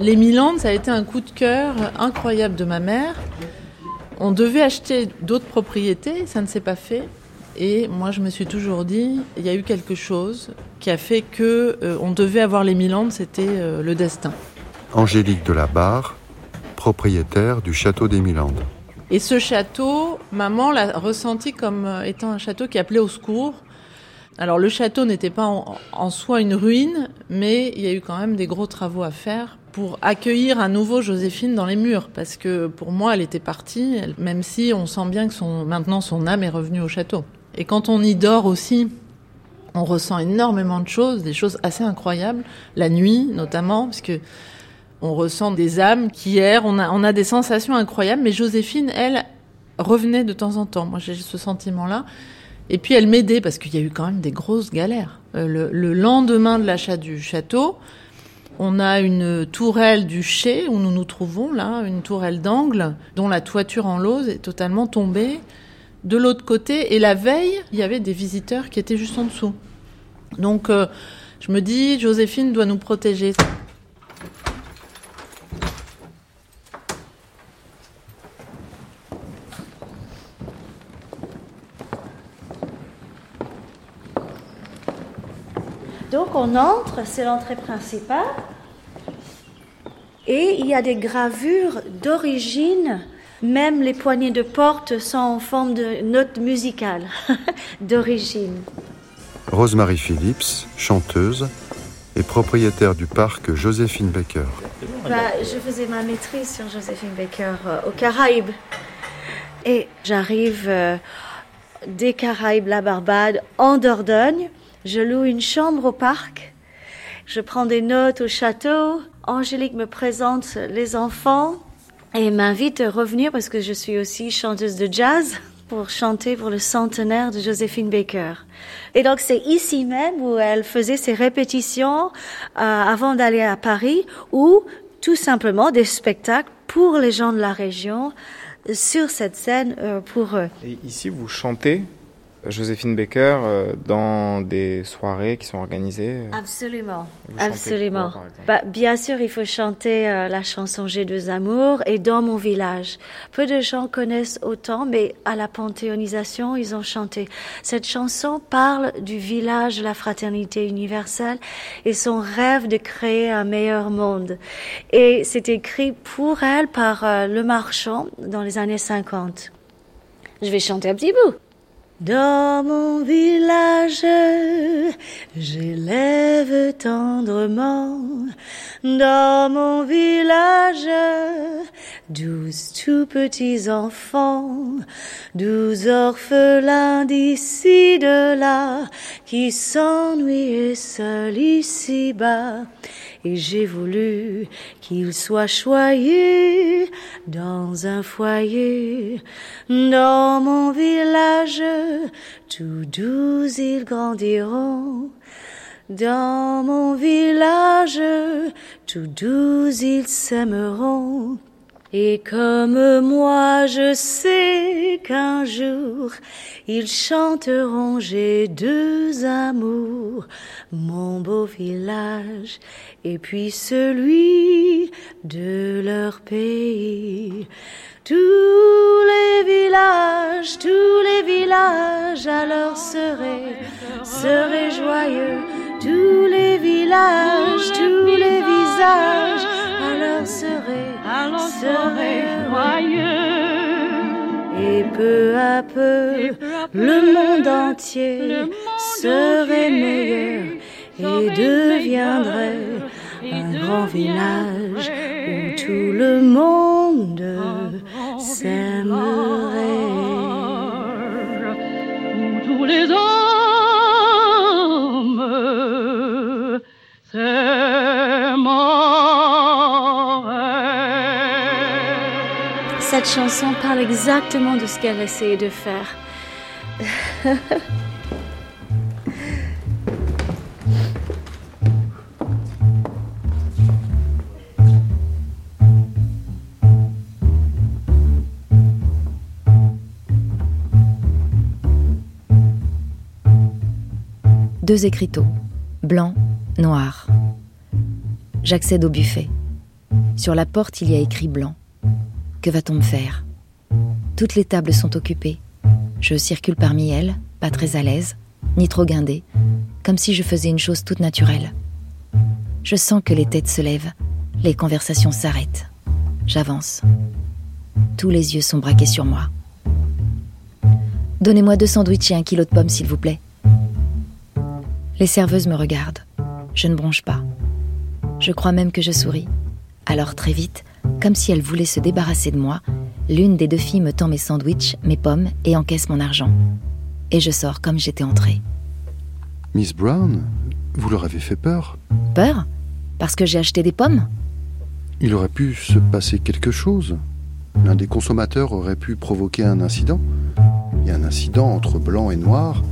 Les Milandes, ça a été un coup de cœur incroyable de ma mère. On devait acheter d'autres propriétés, ça ne s'est pas fait. Et moi, je me suis toujours dit, il y a eu quelque chose qui a fait que euh, on devait avoir les Milandes, c'était euh, le destin. Angélique de la Barre, propriétaire du château des Milandes. Et ce château, maman l'a ressenti comme euh, étant un château qui appelait au secours. Alors le château n'était pas en, soi une ruine, mais il y a eu quand même des gros travaux à faire pour accueillir à nouveau Joséphine dans les murs, parce que pour moi, elle était partie, même si on sent bien que maintenant son âme est revenue au château. Et quand on y dort aussi, on ressent énormément de choses, des choses assez incroyables, la nuit notamment, parce que on ressent des âmes qui errent, on a, on a des sensations incroyables, mais Joséphine, elle, revenait de temps en temps. Moi, j'ai ce sentiment-là. Et puis, elle m'aidait, parce qu'il y a eu quand même des grosses galères. Euh, le, le lendemain de l'achat du château, on a une tourelle du chai où nous nous trouvons, là, une tourelle d'angle, dont la toiture en lauze est totalement tombée de l'autre côté. Et la veille, il y avait des visiteurs qui étaient juste en dessous. Donc, euh, je me dis, Joséphine doit nous protéger. Donc on entre, c'est l'entrée principale. Et il y a des gravures d'origine. Même les poignées de porte sont en forme de notes musicales d'origine. Rosemary Phillips, chanteuse et propriétaire du parc Joséphine Baker. Bah, je faisais ma maîtrise sur Joséphine Baker euh, aux Caraïbes. Et j'arrive euh, des Caraïbes, la Barbade, en Dordogne. Je loue une chambre au parc. Je prends des notes au château. Angélique me présente les enfants et m'invite à revenir parce que je suis aussi chanteuse de jazz pour chanter pour le centenaire de Joséphine Baker. Et donc c'est ici même où elle faisait ses répétitions euh, avant d'aller à Paris ou tout simplement des spectacles pour les gens de la région sur cette scène euh, pour eux. Et ici, vous chantez Joséphine Baker euh, dans des soirées qui sont organisées euh, Absolument, absolument. quoi, Bah, bien sûr, il faut chanter euh, la chanson J'ai deux amours et Dans mon village. Peu de gens connaissent autant, mais à la panthéonisation, ils ont chanté. Cette chanson parle du village de la fraternité universelle et son rêve de créer un meilleur monde. Et c'est écrit pour elle par euh, Le Marchand dans les années 50. Je vais chanter un petit bout. Dans mon village, j'élève tendrement. Dans mon village, douze tout petits enfants, douze orphelins d'ici de là, qui s'ennuient seuls ici-bas. Et j'ai voulu qu'ils soient choyés dans un foyer. Dans mon village, tous douze ils grandiront. Dans mon village, tous douze ils s'aimeront. Et comme moi, je sais qu'un jour, ils chanteront J'ai deux amours, mon beau village, et puis celui de leur pays. Tous les villages, tous les villages alors seraient, seraient joyeux. Tous les villages, tous les visages alors seraient, seraient joyeux. Et peu à peu, le monde entier serait meilleur et deviendrait un grand village où tout le monde Cette chanson parle exactement de ce qu'elle essayait de faire. Deux écriteaux, blanc, noir. J'accède au buffet. Sur la porte, il y a écrit blanc. Que va-t-on me faire Toutes les tables sont occupées. Je circule parmi elles, pas très à l'aise, ni trop guindée, comme si je faisais une chose toute naturelle. Je sens que les têtes se lèvent, les conversations s'arrêtent. J'avance. Tous les yeux sont braqués sur moi. Donnez-moi deux sandwichs et un kilo de pommes, s'il vous plaît. Les serveuses me regardent. Je ne bronche pas. Je crois même que je souris. Alors très vite, comme si elle voulait se débarrasser de moi, l'une des deux filles me tend mes sandwichs, mes pommes et encaisse mon argent. Et je sors comme j'étais entrée. Miss Brown, vous leur avez fait peur? Peur? Parce que j'ai acheté des pommes? Il aurait pu se passer quelque chose. L'un des consommateurs aurait pu provoquer un incident. A un incident entre blanc et noir.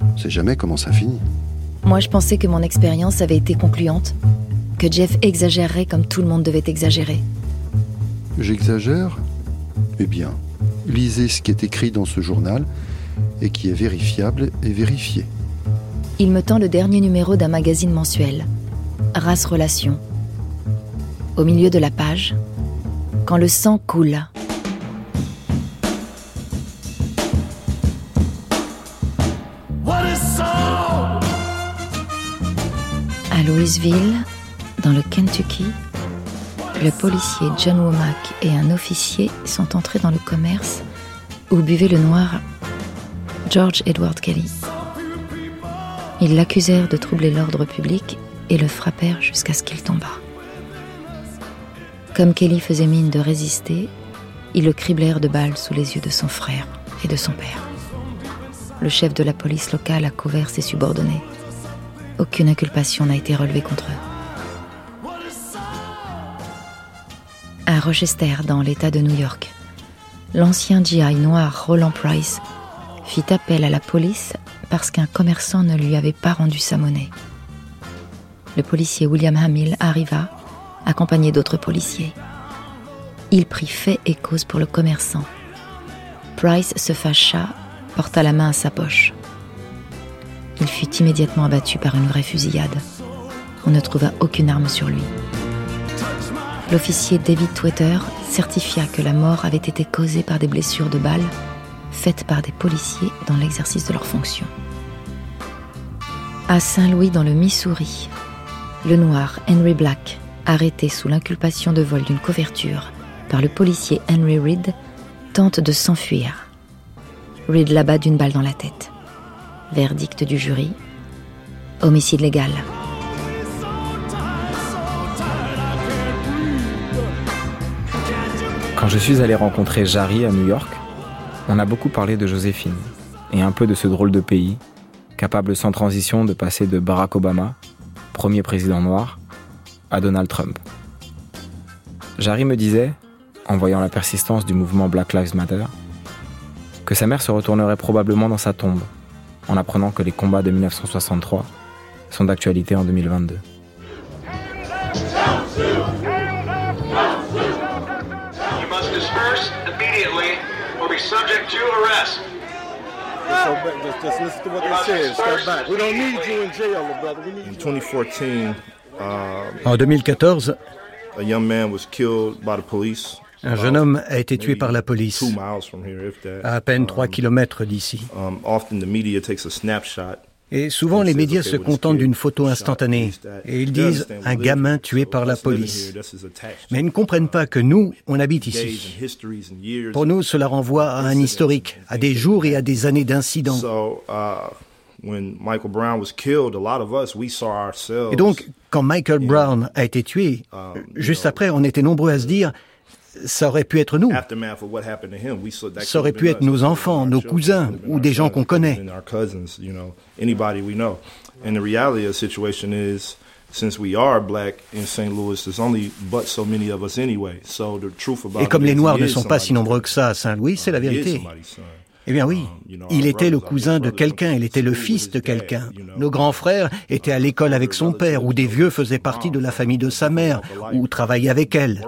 On sait jamais comment ça finit. Moi, je pensais que mon expérience avait été concluante, que Jeff exagérerait comme tout le monde devait exagérer. J'exagère Eh bien, lisez ce qui est écrit dans ce journal et qui est vérifiable et vérifié. Il me tend le dernier numéro d'un magazine mensuel, Race Relations. Au milieu de la page, quand le sang coule. À Louisville, dans le Kentucky, le policier John Womack et un officier sont entrés dans le commerce où buvait le noir George Edward Kelly. Ils l'accusèrent de troubler l'ordre public et le frappèrent jusqu'à ce qu'il tombât. Comme Kelly faisait mine de résister, ils le criblèrent de balles sous les yeux de son frère et de son père. Le chef de la police locale a couvert ses subordonnés. Aucune inculpation n'a été relevée contre eux. À Rochester, dans l'État de New York, l'ancien GI noir Roland Price fit appel à la police parce qu'un commerçant ne lui avait pas rendu sa monnaie. Le policier William Hamill arriva, accompagné d'autres policiers. Il prit fait et cause pour le commerçant Price se fâcha, porta la main à sa poche. Il fut immédiatement abattu par une vraie fusillade. On ne trouva aucune arme sur lui. L'officier David Twitter certifia que la mort avait été causée par des blessures de balles faites par des policiers dans l'exercice de leurs fonctions. À Saint-Louis, dans le Missouri, le noir Henry Black, arrêté sous l'inculpation de vol d'une couverture par le policier Henry Reed, tente de s'enfuir. Reed l'abat d'une balle dans la tête. Verdict du jury homicide légal. Quand je suis allé rencontrer Jarry à New York, on a beaucoup parlé de Joséphine et un peu de ce drôle de pays, capable sans transition de passer de Barack Obama, premier président noir, à Donald Trump. Jarry me disait, en voyant la persistance du mouvement Black Lives Matter, que sa mère se retournerait probablement dans sa tombe en apprenant que les combats de 1963 sont d'actualité en 2022. Subject to arrest. Just, just listen to what they said. Step back. We don't need you in jail, brother. We need In 2014, um, En 2014, a young man was killed by the police. un jeune homme a été tué par la police Two miles from here, if that. à à peine 3 km d'ici. Um. Et souvent, les médias se contentent d'une photo instantanée et ils disent un gamin tué par la police. Mais ils ne comprennent pas que nous, on habite ici. Pour nous, cela renvoie à un historique, à des jours et à des années d'incidents. Uh. Et donc, quand Michael Brown a été tué, juste après, on était nombreux à se dire, ça aurait pu être nous. Ça aurait pu être nos enfants, nos cousins ou des gens qu'on connaît. And our cousins, you know, anybody we know. And the reality of the situation is, since we are black in St. Louis, there's only but so many of us anyway. So the truth about Et comme les Noirs ne sont pas si nombreux que ça à Saint-Louis, c'est la vérité. Eh bien oui, Um, il était le cousin de quelqu'un, il était le fils de quelqu'un. Nos grands frères étaient à l'école avec son père, ou des vieux faisaient partie de la famille de sa mère, ou travaillaient avec elle.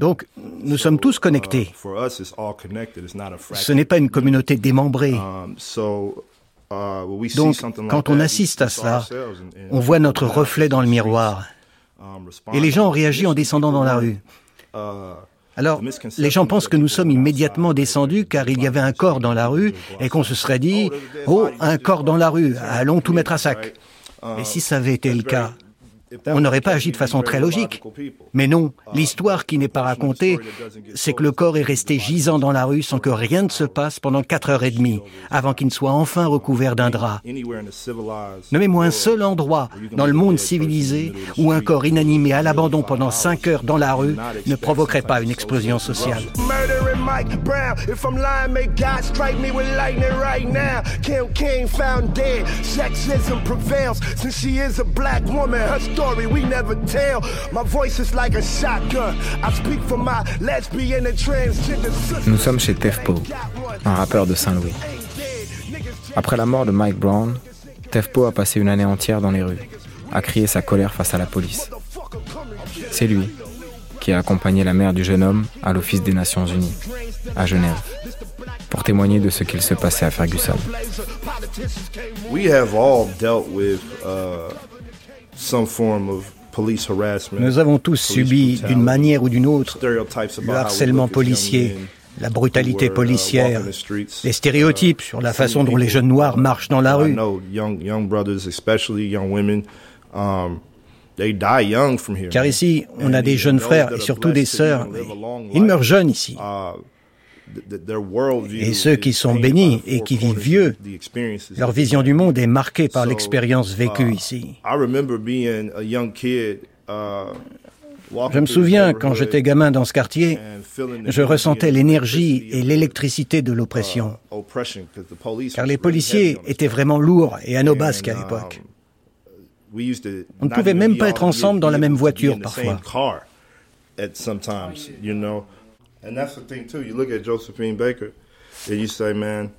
Donc, nous sommes tous connectés. A Ce n'est pas une communauté démembrée. Um, uh, Donc, quand on assiste à cela, on voit notre reflet dans le miroir. um, Et les gens ont réagi en descendant dans la rue. Uh, Alors, les gens pensent que nous sommes immédiatement descendus car il y avait un corps dans la rue et qu'on se serait dit « Oh, un corps dans la rue, allons tout mettre à sac ». Et si ça avait été le cas, on n'aurait pas agi de façon très logique. Mais non, l'histoire qui n'est pas racontée, c'est que le corps est resté gisant dans la rue sans que rien ne se passe pendant quatre heures et demie, avant qu'il ne soit enfin recouvert d'un drap. Nommez-moi un seul endroit dans le monde civilisé où un corps inanimé à l'abandon pendant cinq heures dans la rue ne provoquerait pas une explosion sociale. A story we never tell. My voice is like a shotgun. I speak for my lesbian and transgender. Nous sommes chez Tefpo, un rappeur de Saint-Louis. Après la mort de Mike Brown, Tefpo a passé une année entière dans les rues, à crier sa colère face à la police. C'est lui qui a accompagné la mère du jeune homme à l'Office des Nations Unies, à Genève, pour témoigner de ce qu'il se passait à Ferguson. We have all dealt with uh, Nous avons tous police subi d'une manière ou d'une autre le harcèlement policier, la brutalité uh, policière, les stéréotypes sur la façon dont les jeunes noirs marchent dans la rue. know young young brothers, especially young women, they die young from here. Car ici, on a des jeunes frères et surtout des sœurs. Ils meurent jeunes ici. Et ceux qui sont bénis et qui vivent vieux, leur vision du monde est marquée par l'expérience vécue uh, ici. Uh, Je me souviens, quand j'étais gamin dans ce quartier, je ressentais l'énergie et l'électricité de l'oppression. uh, Car les policiers étaient vraiment lourds et anobasques à And, l'époque. um, used to On ne pouvait même pas être ensemble dans la même voiture parfois. Same car at sometimes, you know. And that's the thing too. You look at Josephine Baker, and you say, man,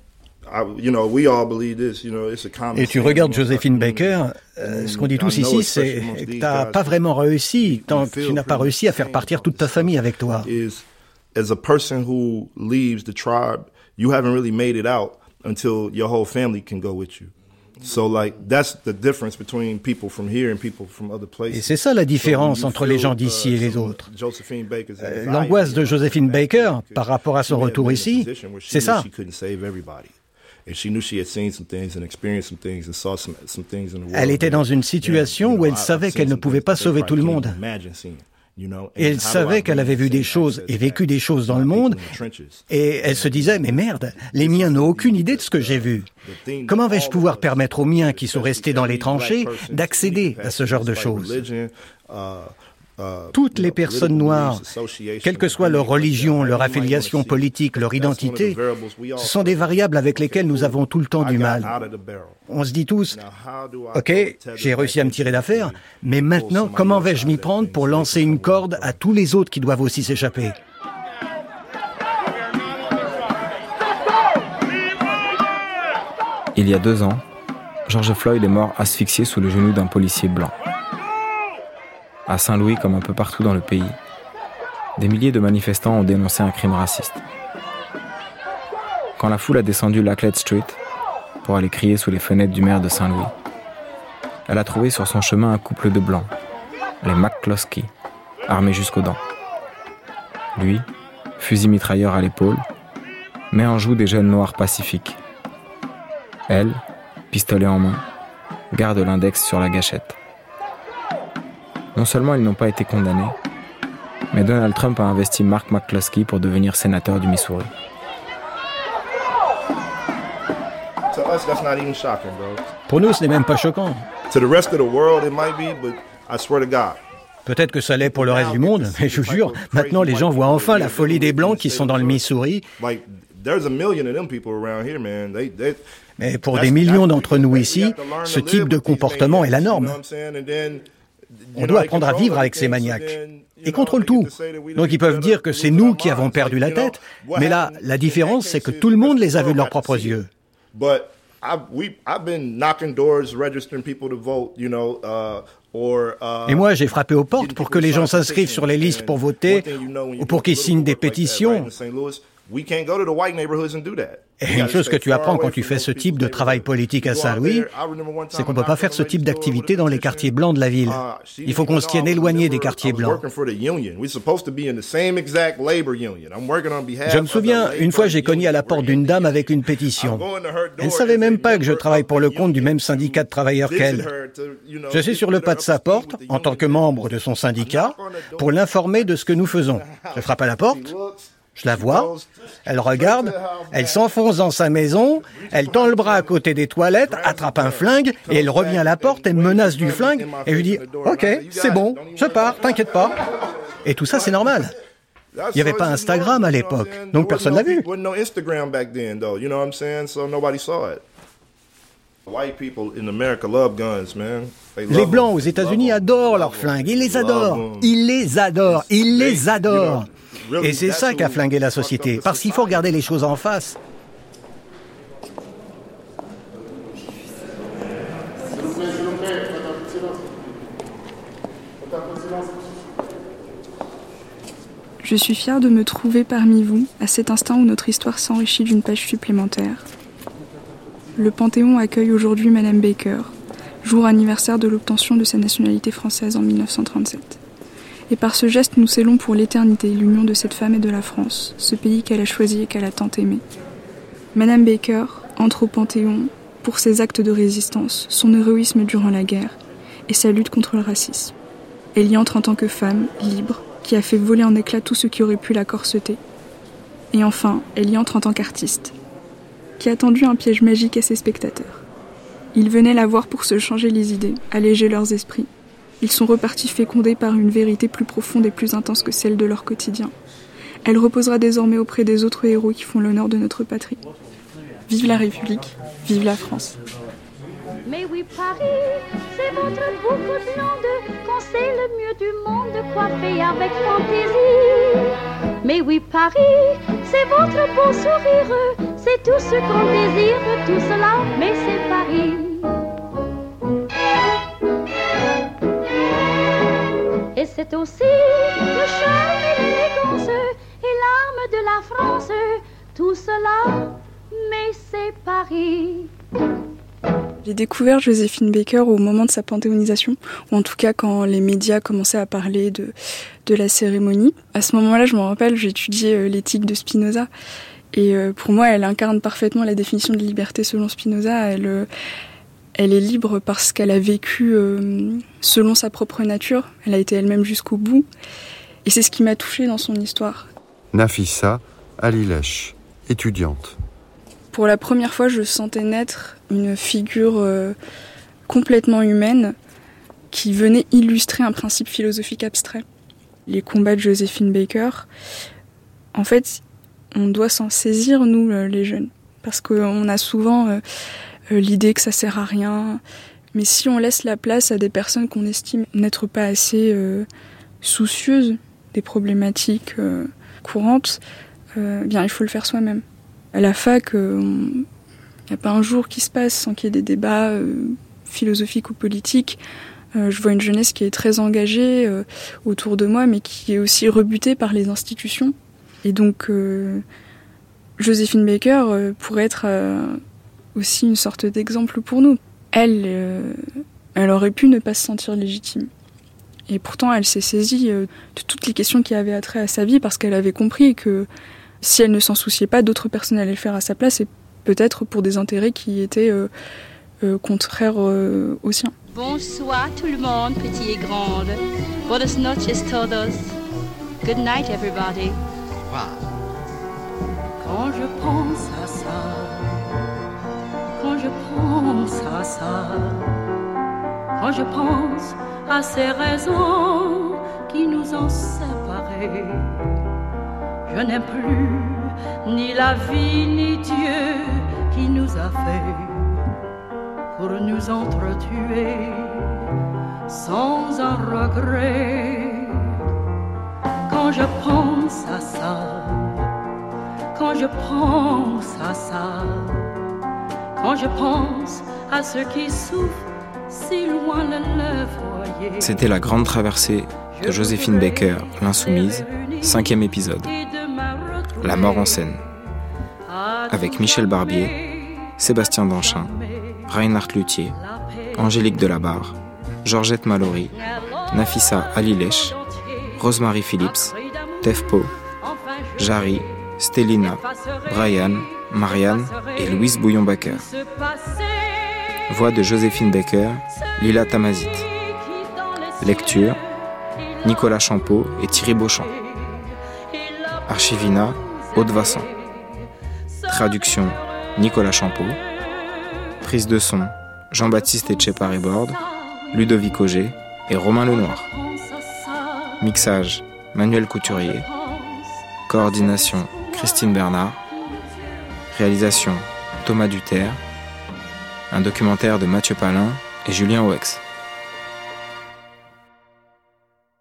I, you know, we all believe this. You know, it's a common. Et tu regardes Joséphine. Baker, euh, ce qu'on dit tous ici, c'est que tu n'as pas vraiment réussi tant que tu n'as pas réussi à faire partir toute ta famille avec toi. as a person who leaves the tribe, you haven't really made it out until your whole family can go with you. So like that's the difference between people from here and people from other places. Et c'est ça la différence entre les gens d'ici et les autres. Euh, L'angoisse de Josephine Baker par rapport à son retour ici, c'est ça. Elle était dans une situation où elle savait qu'elle ne pouvait pas sauver tout le monde. Elle savait qu'elle avait vu des choses et vécu des choses dans le monde, et elle se disait, mais merde, les miens n'ont aucune idée de ce que j'ai vu. Comment vais-je pouvoir permettre aux miens qui sont restés dans les tranchées d'accéder à ce genre de choses? Toutes les personnes noires, quelle que soit leur religion, leur affiliation politique, leur identité, ce sont des variables avec lesquelles nous avons tout le temps du mal. On se dit tous, OK, j'ai réussi à me tirer d'affaire, mais maintenant, comment vais-je m'y prendre pour lancer une corde à tous les autres qui doivent aussi s'échapper? Il y a deux ans, George Floyd est mort asphyxié sous le genou d'un policier blanc à Saint-Louis comme un peu partout dans le pays, des milliers de manifestants ont dénoncé un crime raciste. Quand la foule a descendu Laclette Street pour aller crier sous les fenêtres du maire de Saint-Louis, elle a trouvé sur son chemin un couple de blancs, les McCloskey, armés jusqu'aux dents. Lui, fusil mitrailleur à l'épaule, met en joue des jeunes noirs pacifiques. Elle, pistolet en main, garde l'index sur la gâchette. Non seulement ils n'ont pas été condamnés, mais Donald Trump a investi Mark McCloskey pour devenir sénateur du Missouri. Pour nous, ce n'est même pas choquant. Peut-être que ça l'est pour le reste du monde, mais je vous jure, maintenant les gens voient enfin la folie des Blancs qui sont dans le Missouri. Mais pour des millions d'entre nous ici, ce type de comportement est la norme. On doit apprendre à vivre avec ces maniaques. Ils contrôlent tout. Donc ils peuvent dire que c'est nous qui avons perdu la tête. Mais là, la différence, c'est que tout le monde les a vus de leurs propres yeux. Et moi, j'ai frappé aux portes pour que les gens s'inscrivent sur les listes pour voter ou pour qu'ils signent des pétitions. Une chose que tu apprends quand tu fais ce type de travail politique à Saint-Louis, c'est qu'on ne peut pas faire ce type d'activité dans les quartiers blancs de la ville. Uh, Il faut qu'on se tienne éloigné des quartiers blancs. Je me souviens, une fois j'ai cogné à la porte d'une dame avec une pétition. Elle ne savait même pas que je travaille pour le compte du même syndicat de travailleurs qu'elle. Je suis sur le pas de sa porte, en tant que membre de son syndicat, pour l'informer de ce que nous faisons. Je frappe à la porte. Je la vois, elle regarde, elle s'enfonce dans sa maison, elle tend le bras à côté des toilettes, attrape un flingue, et elle revient à la porte, elle menace du flingue, et lui dis Ok, c'est bon, je pars, t'inquiète pas. Et tout ça, c'est normal. Il n'y avait pas Instagram à l'époque, donc personne l'a vu. Les Blancs aux États-Unis adorent leurs flingues, ils les adorent, ils les adorent, ils les adorent. Et c'est ça qui a flingué la société, parce qu'il faut regarder les choses en face. Je suis fière de me trouver parmi vous à cet instant où notre histoire s'enrichit d'une page supplémentaire. Le Panthéon accueille aujourd'hui Madame Baker, jour anniversaire de l'obtention de sa nationalité française en 1937. Et par ce geste, nous scellons pour l'éternité l'union de cette femme et de la France, ce pays qu'elle a choisi et qu'elle a tant aimé. Madame Baker entre au Panthéon pour ses actes de résistance, son héroïsme durant la guerre et sa lutte contre le racisme. Elle y entre en tant que femme, libre, qui a fait voler en éclats tout ce qui aurait pu la corseter. Et enfin, elle y entre en tant qu'artiste, qui a tendu un piège magique à ses spectateurs. Ils venaient la voir pour se changer les idées, alléger leurs esprits, ils sont repartis fécondés par une vérité plus profonde et plus intense que celle de leur quotidien. Elle reposera désormais auprès des autres héros qui font l'honneur de notre patrie. Vive la République, vive la France. Mais oui, Paris, c'est votre beaucoup de c'est le mieux du monde, coiffé avec fantaisie. Mais oui, Paris, c'est votre beau sourire, c'est tout ce qu'on désire, tout cela, mais c'est Paris. Et c'est aussi le charme et l'élégance et l'âme de la France, tout cela, mais c'est Paris. J'ai découvert Joséphine Baker au moment de sa panthéonisation, ou en tout cas quand les médias commençaient à parler de, de la cérémonie. À ce moment-là, je me rappelle, étudié euh, l'éthique de Spinoza. Et euh, pour moi, elle incarne parfaitement la définition de liberté selon Spinoza. Elle, euh, elle est libre parce qu'elle a vécu selon sa propre nature. Elle a été elle-même jusqu'au bout. Et c'est ce qui m'a touchée dans son histoire. Nafissa Alilesh, étudiante. Pour la première fois, je sentais naître une figure euh, complètement humaine qui venait illustrer un principe philosophique abstrait. Les combats de Joséphine Baker, en fait, on doit s'en saisir, nous, euh, les jeunes. Parce qu'on a souvent euh, l'idée que ça sert à rien. Mais si on laisse la place à des personnes qu'on estime n'être pas assez soucieuses des problématiques courantes, bien, il faut le faire soi-même. À la fac, il n'y a pas un jour qui se passe sans qu'il y ait des débats euh, philosophiques ou politiques. Euh, je vois une jeunesse qui est très engagée euh, autour de moi, mais qui est aussi rebutée par les institutions. Et donc, Joséphine Baker pourrait être aussi une sorte d'exemple pour nous. Elle, elle aurait pu ne pas se sentir légitime. Et pourtant, elle s'est saisie de toutes les questions qui avaient attrait à sa vie parce qu'elle avait compris que si elle ne s'en souciait pas, d'autres personnes allaient le faire à sa place et peut-être pour des intérêts qui étaient euh, euh, contraires euh, aux siens. Bonsoir tout le monde, et. Good night everybody. Quand je pense à ça, quand je pense à ça, quand je pense à ces raisons qui nous ont séparés, je n'aime plus ni la vie ni Dieu qui nous a fait pour nous entretuer sans un regret. Quand je pense à ça, quand je pense à ça, quand je pense à ceux qui souffrent si loin le foyer. C'était la grande traversée de Joséphine Baker, l'insoumise, cinquième épisode. La mort en scène. Avec Michel Barbier, Sébastien Danchin, Reinhard Luthier, Angélique Delabarre, Georgette Mallory, Nafissa Alilech, Rosemary Phillips, Tefpo, Jarry, Stelina, Brian, Marianne et Louise Bouillon-Baker. Voix de Joséphine Baker, Lila Tamazit. Lecture, Nicolas Champeau et Thierry Beauchamp. Archivina, Haute-Vassan. Traduction Nicolas Champeau. Prise de son Jean-Baptiste Etcheparé-Borde, Ludovic Auger et Romain Lenoir. Mixage Manuel Couturier. Coordination Christine Bernard. Réalisation Thomas Duterre. Un documentaire de Mathieu Palin et Julien Oex.